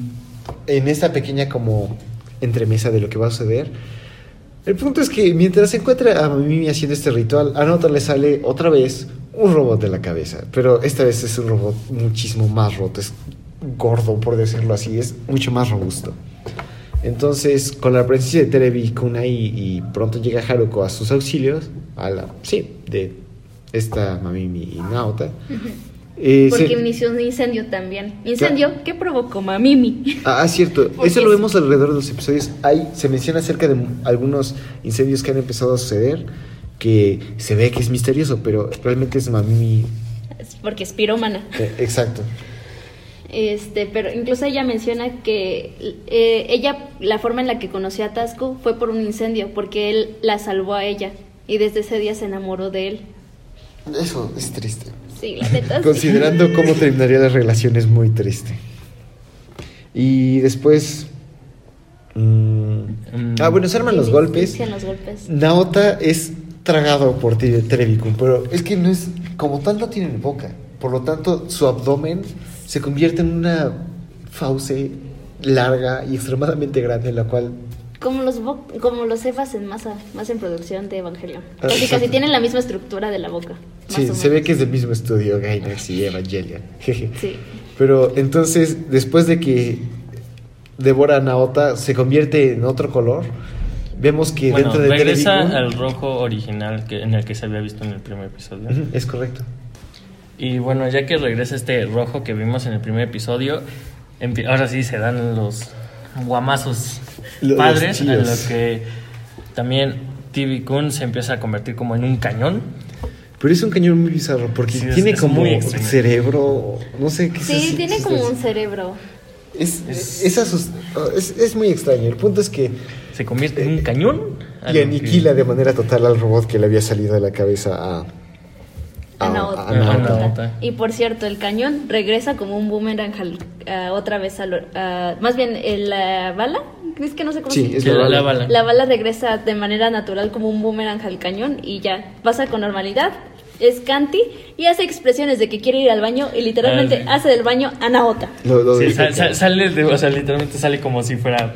en esta pequeña como entremesa de lo que va a suceder, el punto es que mientras se encuentra a Mimi haciendo este ritual, a Nota le sale otra vez un robot de la cabeza. Pero esta vez es un robot muchísimo más roto, es gordo por decirlo así, es mucho más robusto. Entonces, con la presencia de Terebi Kunai y pronto llega Haruko a sus auxilios, a la, sí, de esta Mamimi y Naota. Eh, Porque se- inició un incendio también. Incendio que provocó Mamimi. Ah, cierto. Porque Eso lo es- vemos alrededor de los episodios. Hay, se menciona acerca de algunos incendios que han empezado a suceder que se ve que es misterioso, pero realmente es Mamimi. Es Porque es pirómana. Eh, exacto. Este, pero incluso ella menciona que eh, ella, la forma en la que conoció a Tasku fue por un incendio, porque él la salvó a ella y desde ese día se enamoró de él. Eso es triste. Sí, la neta. sí. Considerando cómo terminaría la relación es muy triste. Y después... mm, Mm. ah, bueno, se arman los golpes. inician los golpes. Naota es tragado por Tre- Trevikun, pero es que no es, como tal no tiene boca. Por lo tanto, su abdomen se convierte en una fauce larga y extremadamente grande, la cual... Como los bo- como los cefas en masa, más en producción de Evangelion. Ah, Casi casi tienen la misma estructura de la boca. Sí, se ve que es del mismo estudio, Gainax y Evangelion. Jeje. Sí. Pero entonces, después de que devora a Naota, se convierte en otro color. Vemos que Bueno, dentro de regresa al rojo original que, en el que se había visto en el primer episodio. Es correcto. Y bueno, ya que regresa este rojo que vimos en el primer episodio, ahora sí se dan los guamazos Los padres, en lo chillos. que también TV Kun se empieza a convertir como en un cañón. Pero es un cañón muy bizarro porque Sí, tiene es como extraño. cerebro, no sé qué Sí, es- tiene es- como es- un cerebro. Es, Es- es, asus- es, es muy extraño. El punto es que Se convierte en un cañón. a y aniquila que- de manera total al robot que le había salido de la cabeza a, A Naota. a Naota. A Naota. Y por cierto, el cañón regresa como un boomerang al- a otra vez al, a- más bien eh, la bala, es que no sé cómo Sí, se es la la, la bala. La bala regresa de manera natural como un boomerang al cañón y ya pasa con normalidad. Es Kanti y hace expresiones de que quiere ir al baño y literalmente Ah, sí. hace del baño a Naota. Lo- lo Sí, dije sa- acá. sa- sale de, o sea, literalmente sale como si fuera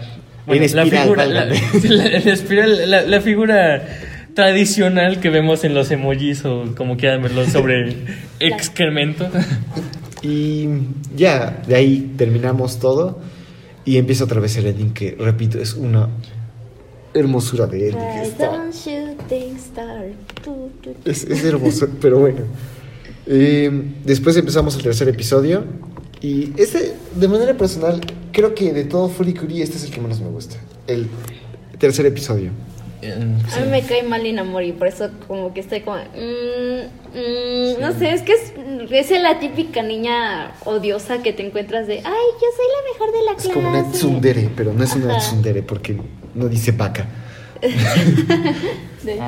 En espiral, la figura, la, la- espiral, la, la figura tradicional que vemos en los emojis o como quieran verlo sobre excremento. Y ya, de ahí terminamos todo. Y empieza otra vez el ending que, repito, es una hermosura de ending. Está-. Es, es hermoso, pero bueno. Eh, después empezamos el tercer episodio. Y este, de manera personal, creo que de todo Furikuri, este es el que menos me gusta. El tercer episodio. A mí me cae mal Inamori, por eso como que estoy como... mm, mm, No sé, es que es, es la típica niña odiosa que te encuentras de... Ay, yo soy la mejor de la Es clase. como una tsundere, pero no es una Ajá. tsundere porque no dice vaca. De hecho.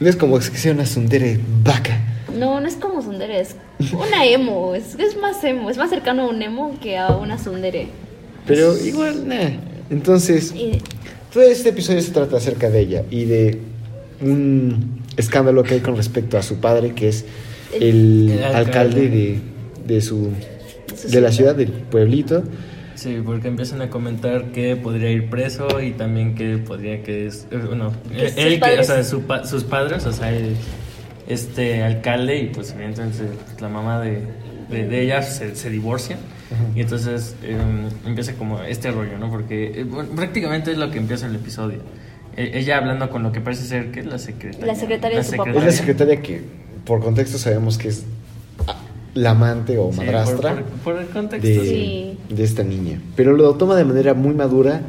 No es como que sea una tsundere vaca. No, no es como Sundere, es una emo. Es, es más emo, es más cercano a un emo que a una Sundere. Pero igual, nah. Entonces, Y todo este episodio se trata acerca de ella y de un escándalo que hay con respecto a su padre, que es el, El alcalde. alcalde de, de su de la ciudad. del pueblito. Sí, porque empiezan a comentar que podría ir preso y también que podría que es eh, bueno, Que eh, sus él que, o sea, su pa- sus padres, o sea, el- este alcalde y pues evidentemente la mamá de, de, de ella se, se divorcian y entonces eh, empieza como este rollo, ¿no? Porque eh, bueno, prácticamente es lo que empieza el episodio. Eh, ella hablando con lo que parece ser que es la secretaria. La secretaria de su papá. Es la secretaria que, por contexto, sabemos que es la amante o Sí, madrastra por, por- por el contexto. de, sí. Sí. de esta niña. Pero lo toma de manera muy madura,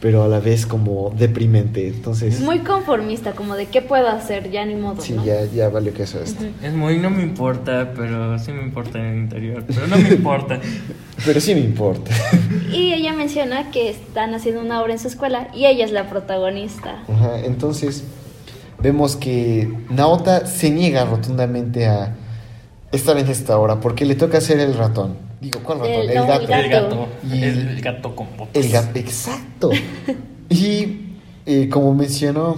pero a la vez como deprimente. Entonces, muy conformista, como de qué puedo hacer, ya ni modo, sí, ¿no? ya, ya valió que eso esto. Es muy, no me importa, pero sí me importa en el interior. Pero no me importa. Pero sí me importa. Y ella menciona que están haciendo una obra en su escuela y ella es la protagonista. Ajá, entonces, vemos que Naota se niega rotundamente a estar en esta hora porque le toca ser el ratón. Digo, ¿cuál ratón? El- El, no, gato. el gato. El gato. Y- El gato con botas. El gato, exacto. y eh, como mencionó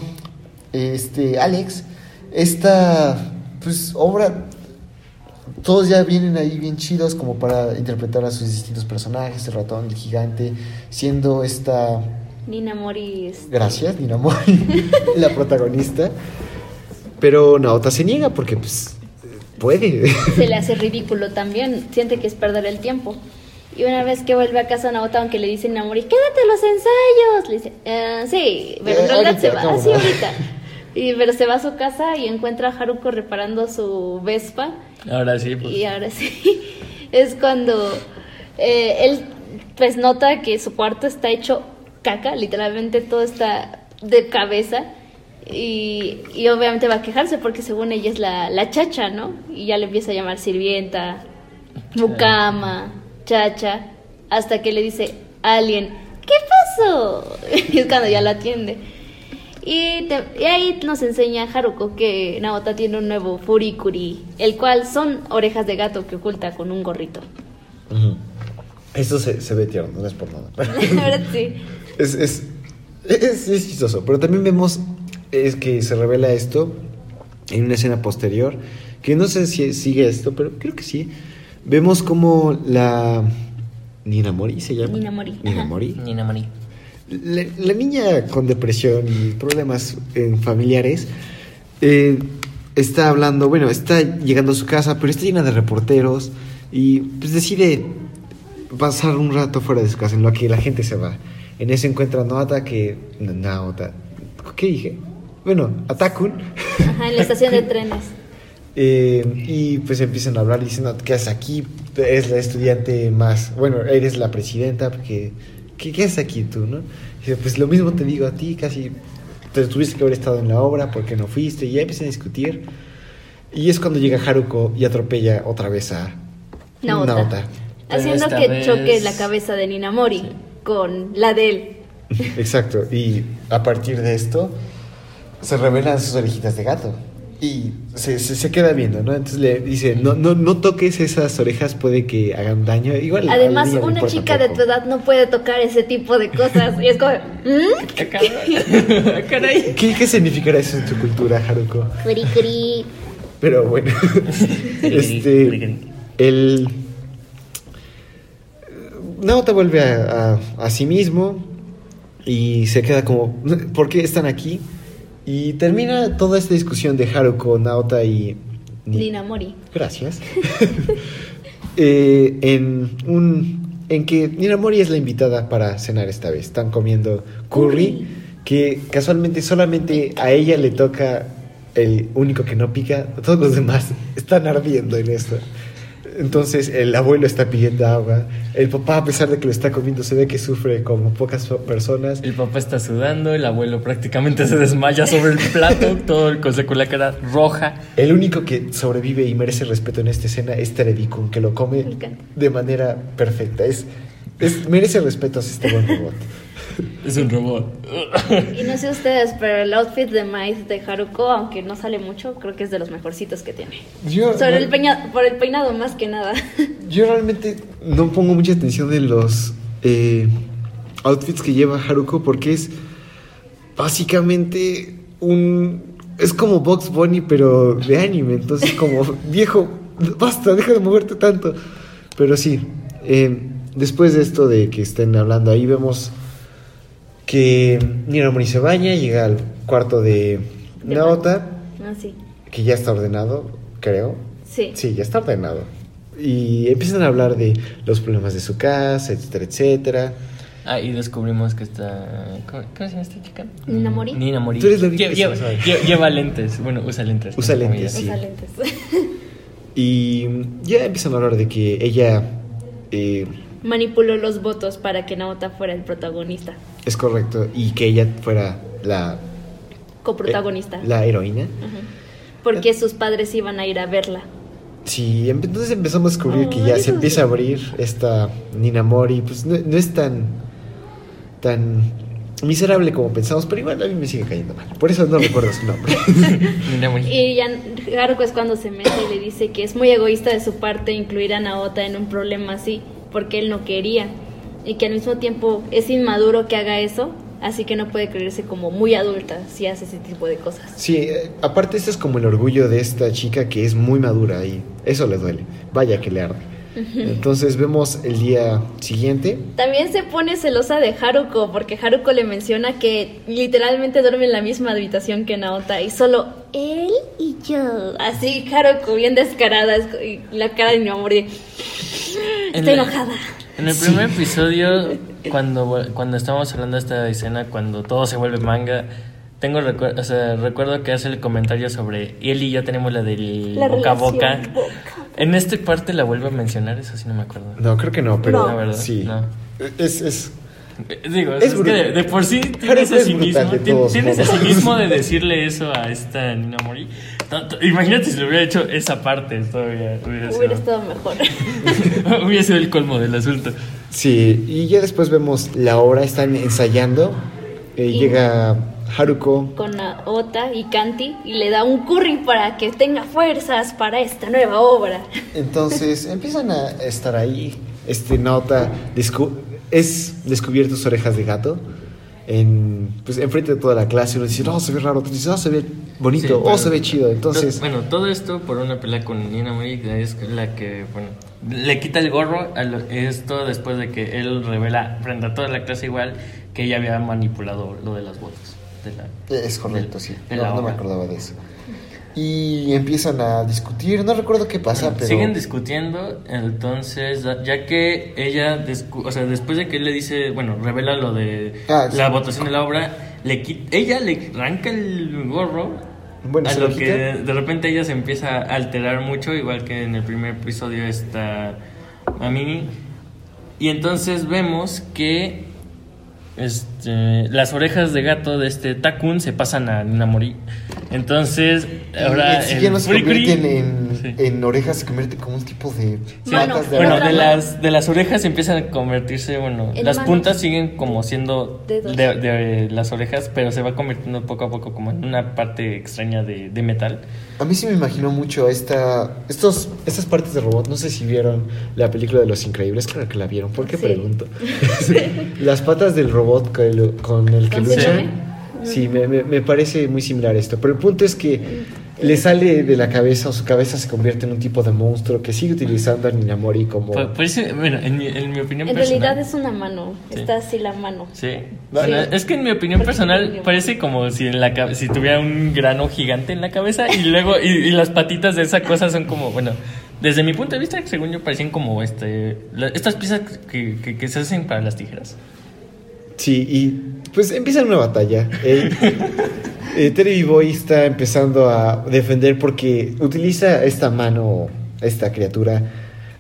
este Alex, esta pues obra todos ya vienen ahí bien chidos como para interpretar a sus distintos personajes, el ratón, el gigante, siendo esta Nina Mori es- gracias, Nina Mori, la protagonista. Pero Naota se niega porque pues puede. se le hace ridículo también, siente que es perder el tiempo. Y una vez que vuelve a casa Naota, aunque le dicen a Mori, quédate a los ensayos, le dice, "Ah, sí, pero en Eh, realidad se va, ¿cómo así ahorita. Y, pero se va a su casa y encuentra a Haruko reparando su Vespa. Ahora sí, pues. Y ahora sí, es cuando eh, él pues nota que su cuarto está hecho caca, literalmente todo está de cabeza. Y, y obviamente va a quejarse porque según ella es la, la chacha, ¿no? Y ya le empieza a llamar sirvienta, mucama, chacha, hasta que le dice alguien, ¿qué pasó? Y es cuando ya la atiende. Y, te- y ahí nos enseña Haruko que Naota tiene un nuevo furikuri, el cual son orejas de gato que oculta con un gorrito. Eso se, se ve tierno, no es por nada. La verdad sí. Es, es, es, es chistoso, pero también vemos es que se revela esto en una escena posterior, que no sé si sigue esto, pero creo que sí. Vemos como la Nina Mori se llama. Nina Mori, Nina. Mori. Nina Mari. La, la niña con depresión y problemas eh, familiares eh, está hablando, bueno, está llegando a su casa, pero está llena de reporteros y pues decide pasar un rato fuera de su casa en lo que la gente se va. En eso encuentra a Noata que... no, Naota. ¿Qué dije? Bueno, a Takun. Ajá, en la estación de trenes. Eh, y pues empiezan a hablar y dicen, "No, ¿qué haces aquí? Es la estudiante más, bueno, eres la presidenta, porque, ¿qué, qué haces aquí tú, no? Y dice, pues lo mismo te digo a ti, casi te tuviste que haber estado en la obra, porque no fuiste? Y ya empiezan a discutir. Y es cuando llega Haruko y atropella otra vez a Naota. Naota. Haciendo que vez- choque la cabeza de Nina Mori Sí. con la de él. Exacto, y a partir de esto se revelan sus orejitas de gato. Y se, se, se queda viendo, ¿no? Entonces le dice, no, no, no toques esas orejas, puede que hagan daño. Igual Además, una chica de tu edad no puede tocar ese tipo de cosas. Y es como, ¿mm? ¿Qué caray? caray? ¿Qué, ¿Qué significará eso en tu cultura, Haruko? Pero bueno, este, el... Naota vuelve a, a, a sí mismo y se queda como, ¿por qué están aquí? Y termina toda esta discusión de Haruko, Naota y... Ni- Nina Mori. Gracias. Eh, en un en que Nina Mori es la invitada para cenar esta vez. Están comiendo curry, Curry. que casualmente solamente a ella le toca el único que no pica. Todos los demás están ardiendo en esto. Entonces el abuelo está pidiendo agua. El papá, a pesar de que lo está comiendo, se ve que sufre como pocas personas. El papá está sudando, el abuelo prácticamente se desmaya sobre el plato, todo el con con la cara roja. El único que sobrevive y merece respeto en esta escena es Teredikun, que lo come de manera perfecta. Es, es- merece respeto a este buen robot. Es un robot. Y no sé ustedes, pero el outfit de Maid de Haruko, aunque no sale mucho, creo que es de los mejorcitos que tiene. Yo, Sobre el peña- por el peinado más que nada. yo realmente no pongo mucha atención en los eh, outfits que lleva Haruko porque es básicamente un... Es como Box Bunny pero de anime, entonces como viejo, basta, deja de moverte tanto. Pero sí, eh, después de esto de que estén hablando ahí vemos que Nina Mori se baña, llega al cuarto de De Naota, Ah, sí. que ya está ordenado, creo. Sí. Sí, ya está ordenado. Y empiezan a hablar de los problemas de su casa, etcétera, etcétera. Ah, y descubrimos que está. ¿Cómo, cómo se llama esta chica? Nina Mm, Mori. Nina Mori. Tú eres la única lleva, lentes. Bueno, usa lentes. Usa lentes, sí. Usa lentes. Y ya empiezan a hablar de que ella eh, Manipuló los votos para que Naota fuera el protagonista. es correcto y que ella fuera la, Coprotagonista. eh, la heroína. Porque sus padres iban a ir a verla. Sí, entonces empezamos a descubrir que Ay, ya se empieza a abrir esta Nina Mori. Pues no, no es tan, tan miserable como pensamos, pero igual a mí me sigue cayendo mal. Por eso no recuerdo su nombre. Nina Mori. Y ya Haruko es cuando se mete y le dice que es muy egoísta de su parte incluir a Naota en un problema así, porque él no quería. Y que al mismo tiempo es inmaduro que haga eso, así que no puede creerse como muy adulta si hace ese tipo de cosas. Sí, eh, aparte este es como el orgullo de esta chica que es muy madura y eso le duele. Vaya que le arde. Entonces vemos el día siguiente. También se pone celosa de Haruko, porque Haruko le menciona que literalmente duerme en la misma habitación que Naota y solo él y yo. Así Haruko bien descarada, es- y la cara de mi amor de... En Estoy la- enojada. En el primer episodio, cuando, cuando estábamos hablando de esta escena, cuando todo se vuelve manga, tengo recuer- o sea, recuerdo que hace el comentario sobre él y yo tenemos la del La boca a boca. En esta parte la vuelve a mencionar, eso sí no me acuerdo. No, creo que no, pero No. La verdad, sí. no. Es, es, Digo, Es es, que de, de por sí tienes de tien- todos tienes ese modos. cinismo de decirle eso a esta Nina Mori. Imagínate si le hubiera hecho esa parte todavía. Hubiera Hubiera sido, estado mejor. hubiera sido el colmo del asunto. sí, y ya después vemos la hora, están ensayando. eh, Y- Llega Haruko. con Naota y Kanti y le da un curry para que tenga fuerzas para esta nueva obra. Entonces empiezan a estar ahí. Este nota descu- es descubierto sus orejas de gato. En, pues enfrente de toda la clase uno dice, no, se ve raro, otro dice, no, se ve bonito, Sí, o bueno, se ve chido. Entonces, to- bueno, todo esto por una pelea con Nina que es la que, bueno, le quita el gorro. A lo- esto después de que él revela frente a toda la clase igual que ella había manipulado lo de las votos. de la- es correcto, del- sí. de No, la no me acordaba de eso. Y empiezan a discutir, no recuerdo qué pasa, Bueno, pero... Siguen discutiendo, entonces, ya- que ella, descu- o sea, después de que él le dice, bueno, revela lo de Ah, sí. la votación de la obra, le qui- ella le arranca el gorro, Bueno, a ¿se lo que quita? de repente ella se empieza a alterar mucho, igual que en el primer episodio está Amini, y entonces vemos que este, las orejas de gato de este Takun se pasan a Ninamori. Entonces, ahora el ya no se convierten en, Sí. en orejas, se convierte como un tipo de Sí, Mano, patas de bueno, de las, de las orejas empiezan a convertirse, bueno, En las manos. puntas siguen como siendo de, las orejas, pero se va convirtiendo poco a poco como en una parte extraña de, de metal. A mí sí me imaginó mucho esta, estos, estas partes de robot. No sé si vieron la película de Los Increíbles. Claro que la vieron. ¿Por qué Sí. pregunto? Las patas del robot con el, con el que ¿Con luchan. Tsunami? Sí, me, me- me parece muy similar esto. Pero el punto es que le sale de la cabeza o su cabeza se convierte en un tipo de monstruo que sigue utilizando a Ninamori como... Pues, pues, bueno, en mi, en mi opinión En personal. realidad es una mano. Sí. Está así la mano. Sí. Sí. Bueno, es que en mi opinión personal parece como si en la si tuviera un grano gigante en la cabeza y luego y, y las patitas de esa cosa son como, bueno, desde mi punto de vista, según yo parecían como este la- estas piezas que, que- que se hacen para las tijeras. Sí, y pues empieza una batalla. Eh, eh, Terry Boy está empezando a defender porque utiliza esta mano, esta criatura,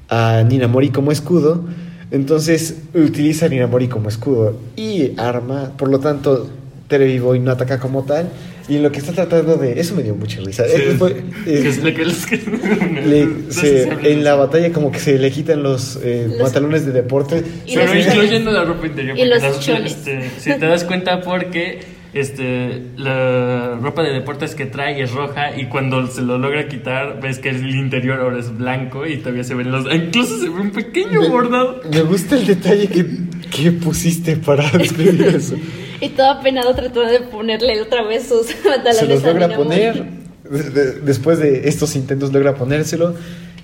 a Ninamori como escudo. Entonces utiliza a Ninamori como escudo y arma. Por lo tanto, Terry Boy no ataca como tal. Y lo que está tratando de. Eso me dio mucha risa. Eh, fue- eh, Que es lo que les- le- no se- en la batalla, como que se le quitan los, eh, Los- pantalones de deporte. Y Pero los- incluyendo la ropa interior. y porque los las- este, si te das cuenta porque este la ropa de deportes que trae es roja y cuando se lo logra quitar ves que el interior ahora es blanco y todavía se ven los incluso se ve un pequeño Me- bordado. Me gusta el detalle que, que pusiste para describir eso. Y todo apenado tratando de ponerle otra vez sus pantalones Se los logra poner. de- de- después de estos intentos logra ponérselo.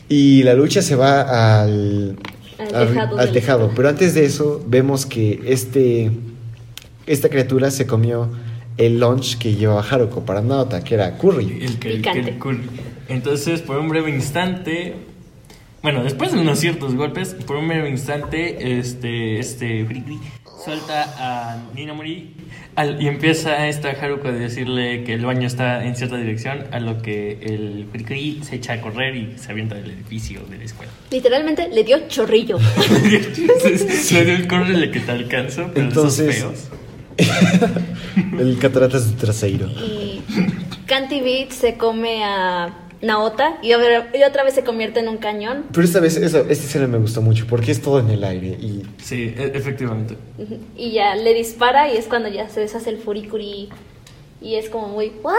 Y la lucha se va al, Al al- tejado al tejado. Pero antes de eso, vemos que este, esta criatura se comió el lunch que llevaba Haruko para Naota, que era curry. El que, Picante. que el cool. Entonces, por un breve instante, bueno, después de unos ciertos golpes, por un breve instante, este, este suelta a Ninamori al- y empieza esta Haruko a decirle que el baño está en cierta dirección, a lo que el Friki se echa a correr y se avienta del edificio de la escuela. Literalmente le dio chorrillo. Entonces, le dio el corre que te alcanzo, pero Entonces- esos feos. el cataratas de traseiro. y Canty Beat se come a Naota y, otra- y otra vez se convierte en un cañón. Pero esta vez, esa, esta escena me gustó mucho porque es todo en el aire. Y Sí, e- efectivamente. Y ya le dispara y es cuando ya se deshace el furikuri. Y es como muy ¡Wow!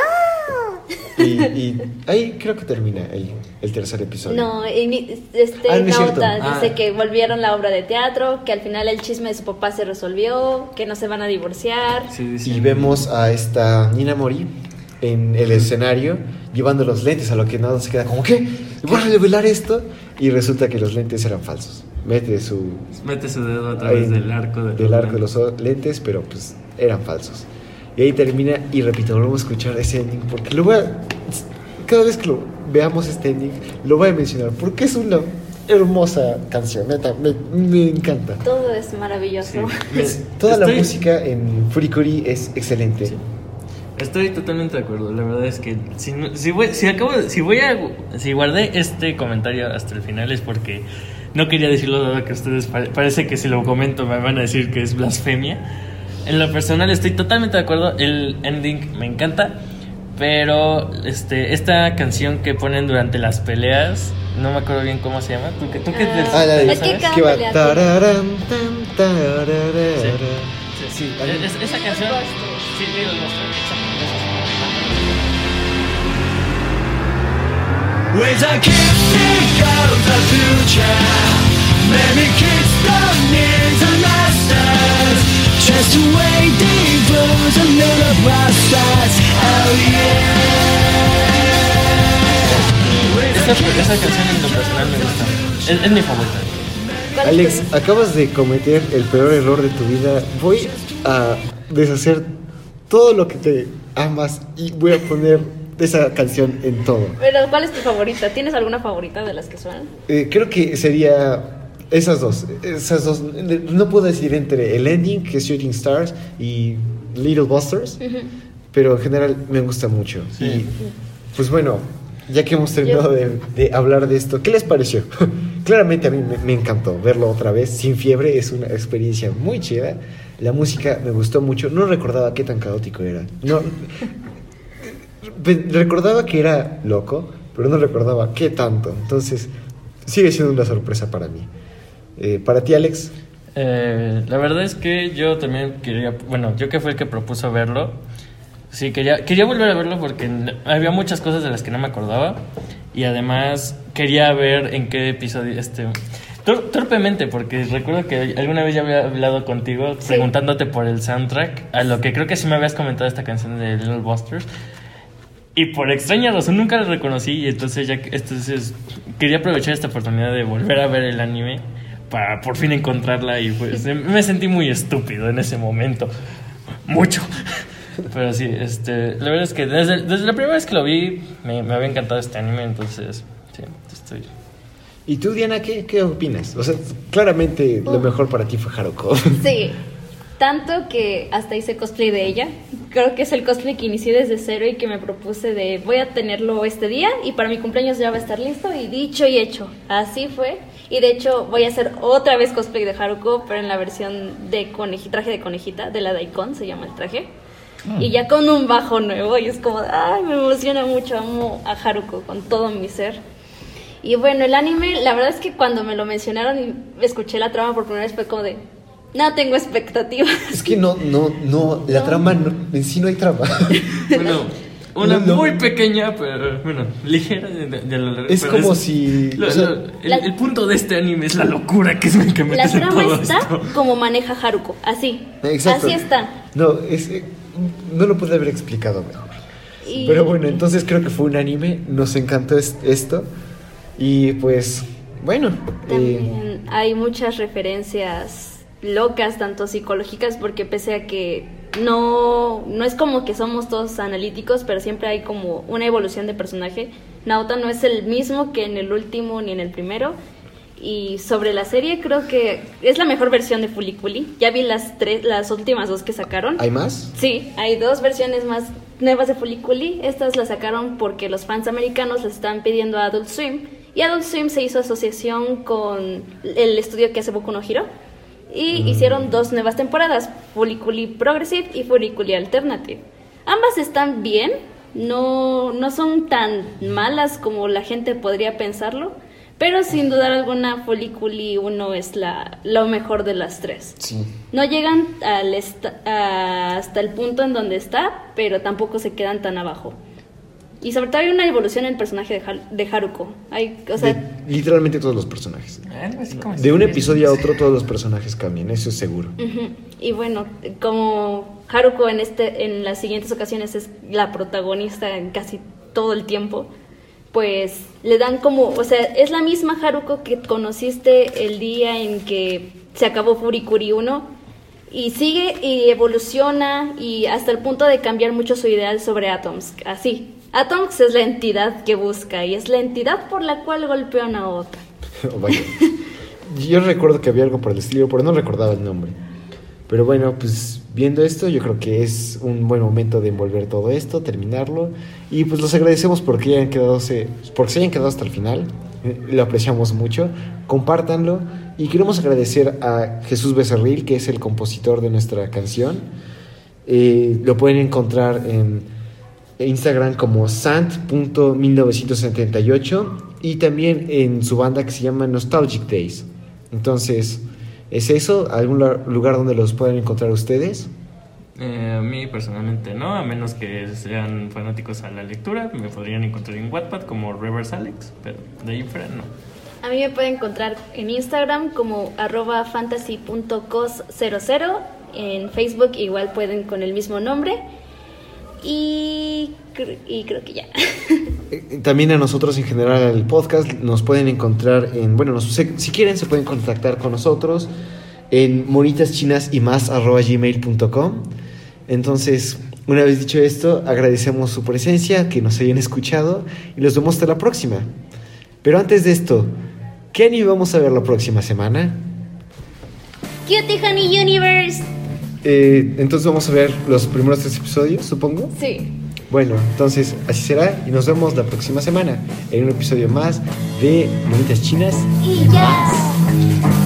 Y, y ahí creo que termina el, el tercer episodio. No, y mi- este Ah, no es cierto. Naota Ah. dice que volvieron la obra de teatro, que al final el chisme de su papá se resolvió, que no se van a divorciar. Sí, dice- Y vemos a esta Nina Mori en el escenario llevando los lentes, a lo que nada se queda como, ¿qué? ¿Van a revelar esto? Y resulta que los lentes eran falsos. Mete su... Mete su dedo a través ahí, del arco de del arco de los lentes, pero pues eran falsos. Y ahí termina, y repito, volvemos a escuchar ese ending, porque lo voy a... Cada vez que lo veamos este ending, lo voy a mencionar, porque es una hermosa canción, neta, me, me encanta. Todo es maravilloso. Sí. Me- Toda la estoy- música en Furikuri es excelente. Sí. Estoy totalmente de acuerdo. La verdad es que si, si voy, si acabo, si voy a, si guardé este comentario hasta el final es porque no quería decirlo dado que ustedes pare- parece que si lo comento me van a decir que es blasfemia. En lo personal estoy totalmente de acuerdo. El ending me encanta, pero este esta canción que ponen durante las peleas no me acuerdo bien cómo se llama. ¿Tú, que- tú que Ah, Ah, la de- Es que va. Sí, Sí, es- esa canción. Sí, sí, With a kick of the future Maybe kids don't need the masters Just to wait devils and little bastards Oh yeah Esa, esa canción en lo personal me gusta. Es, es mi favorita. ¿Cuál es Alex, acabas de cometer el peor error de tu vida. Voy a deshacer todo lo que te amas y voy a poner esa canción en todo. Pero, ¿cuál es tu favorita? ¿Tienes alguna favorita de las que suenan? Eh, creo que sería esas dos. Esas dos. No puedo decidir entre el ending, que es Shooting Stars, y Little Busters, pero en general me gusta mucho. Sí. Y pues bueno, ya que hemos terminado de, de hablar de esto, ¿qué les pareció? Claramente a mí me, me encantó verlo otra vez sin fiebre, es una experiencia muy chida. La música me gustó mucho, no recordaba qué tan caótico era. No, recordaba que era loco, pero no recordaba qué tanto. Entonces, sigue siendo una sorpresa para mí. Eh, para ti, Alex, Eh, la verdad es que yo también quería, bueno, yo que fue el que propuso verlo, sí, quería, quería volver a verlo porque había muchas cosas de las que no me acordaba y además quería ver en qué episodio, este, tor- torpemente, porque recuerdo que alguna vez ya había hablado contigo Sí. preguntándote por el soundtrack, a lo que creo que sí me habías comentado esta canción de Little Busters. Y por extraña razón nunca la reconocí y entonces ya que- entonces quería aprovechar esta oportunidad de volver a ver el anime para por fin encontrarla y pues me sentí muy estúpido en ese momento. Mucho. Pero sí, este, la verdad es que desde, desde la primera vez que lo vi me, me había encantado este anime, entonces sí, estoy... ¿Y tú, Diana, qué, qué opinas? O sea, claramente lo mejor para ti fue Haruko. Sí, tanto que hasta hice cosplay de ella. Creo que es el cosplay que inicié desde cero y que me propuse de voy a tenerlo este día y para mi cumpleaños ya va a estar listo y dicho y hecho. Así fue. Y de hecho voy a hacer otra vez cosplay de Haruko, pero en la versión de coneji- traje de conejita, de la Daikon se llama el traje. Y ya con un bajo nuevo y es como, ay, me emociona mucho, amo a Haruko con todo mi ser. Y bueno, el anime, la verdad es que cuando me lo mencionaron y escuché la trama por primera vez fue como de, no tengo expectativas. Es que no, no, no, la No. trama, no- en sí no hay trama. Bueno, una No, no. muy pequeña, pero bueno, ligera de, de- de lo- Es como si- lo- o sea, lo- el, La- el punto de este anime es la locura que es que La metes en trama todo está esto. como maneja Haruko, así. Exacto. Así está. No, es, eh, no lo pude haber explicado mejor. Y- Pero bueno, entonces creo que fue un anime, nos encantó es- esto. Y pues, bueno. eh, También hay muchas referencias locas, tanto psicológicas, porque pese a que no, no es como que somos todos analíticos, pero siempre hay como una evolución de personaje. Naota no es el mismo que en el último ni en el primero. Y sobre la serie creo que es la mejor versión de Fuliculi. Ya vi las tres, las últimas dos que sacaron. ¿Hay más? Sí, hay dos versiones más nuevas de Fuliculi. Estas las sacaron porque los fans americanos les están pidiendo a Adult Swim. Y Adult Swim se hizo asociación con el estudio que hace Boku no Hero. Y hicieron dos nuevas temporadas, Fuliculi Progressive y Fuliculi Alternative. Ambas están bien, no, no son tan malas como la gente podría pensarlo. Pero sin dudar alguna, Fuliculi 1 es la, lo mejor de las tres. Sí. No llegan al a- hasta el punto en donde está, pero tampoco se quedan tan abajo. Y sobre todo hay una evolución en el personaje de, Har- de Haruko. Hay, o sea, De literalmente todos los personajes. Como De un episodio a otro todos los personajes cambian, eso es seguro. y bueno, como Haruko en este, en las siguientes ocasiones es la protagonista en casi todo el tiempo, pues le dan como, o sea, es la misma Haruko que conociste el día en que se acabó Furikuri 1 y sigue y evoluciona y hasta el punto de cambiar mucho su ideal sobre Atoms, así. Atoms es la entidad que busca y es la entidad por la cual golpea a otra. Oh, vaya. Yo recuerdo que había algo por el estilo, pero no recordaba el nombre. Pero bueno, pues viendo esto, yo creo que es un buen momento de envolver todo esto, terminarlo. Y pues los agradecemos porque hayan quedado, porque se hayan quedado hasta el final. Eh, Lo apreciamos mucho. Compártanlo. Y queremos agradecer a Jesús Becerril, que es el compositor de nuestra canción. Eh, lo pueden encontrar en Instagram como sant.1978 y también en su banda que se llama Nostalgic Days. Entonces, ¿es eso? ¿Algún lugar donde los puedan encontrar ustedes? Eh, a mí personalmente no, a menos que sean fanáticos a la lectura. Me podrían encontrar en Wattpad como Reverse Alex, pero de ahí fuera no. A mí me pueden encontrar en Instagram como arroba fantasy.cos00. En Facebook igual pueden con el mismo nombre. Y, y creo que ya. Eh, También a nosotros en general el podcast nos pueden encontrar en, bueno, nos- si quieren se pueden contactar con nosotros en monitaschinas y más arroba gmail.com. Entonces, una vez dicho esto, agradecemos su presencia, que nos hayan escuchado y los vemos hasta la próxima. Pero antes de esto, ¿qué anime vamos a ver la próxima semana? Cutie Honey Universe. Eh, entonces vamos a ver los primeros tres episodios, supongo. Sí. Bueno, entonces así será y nos vemos la próxima semana en un episodio más de Monitas Chinas Y ya.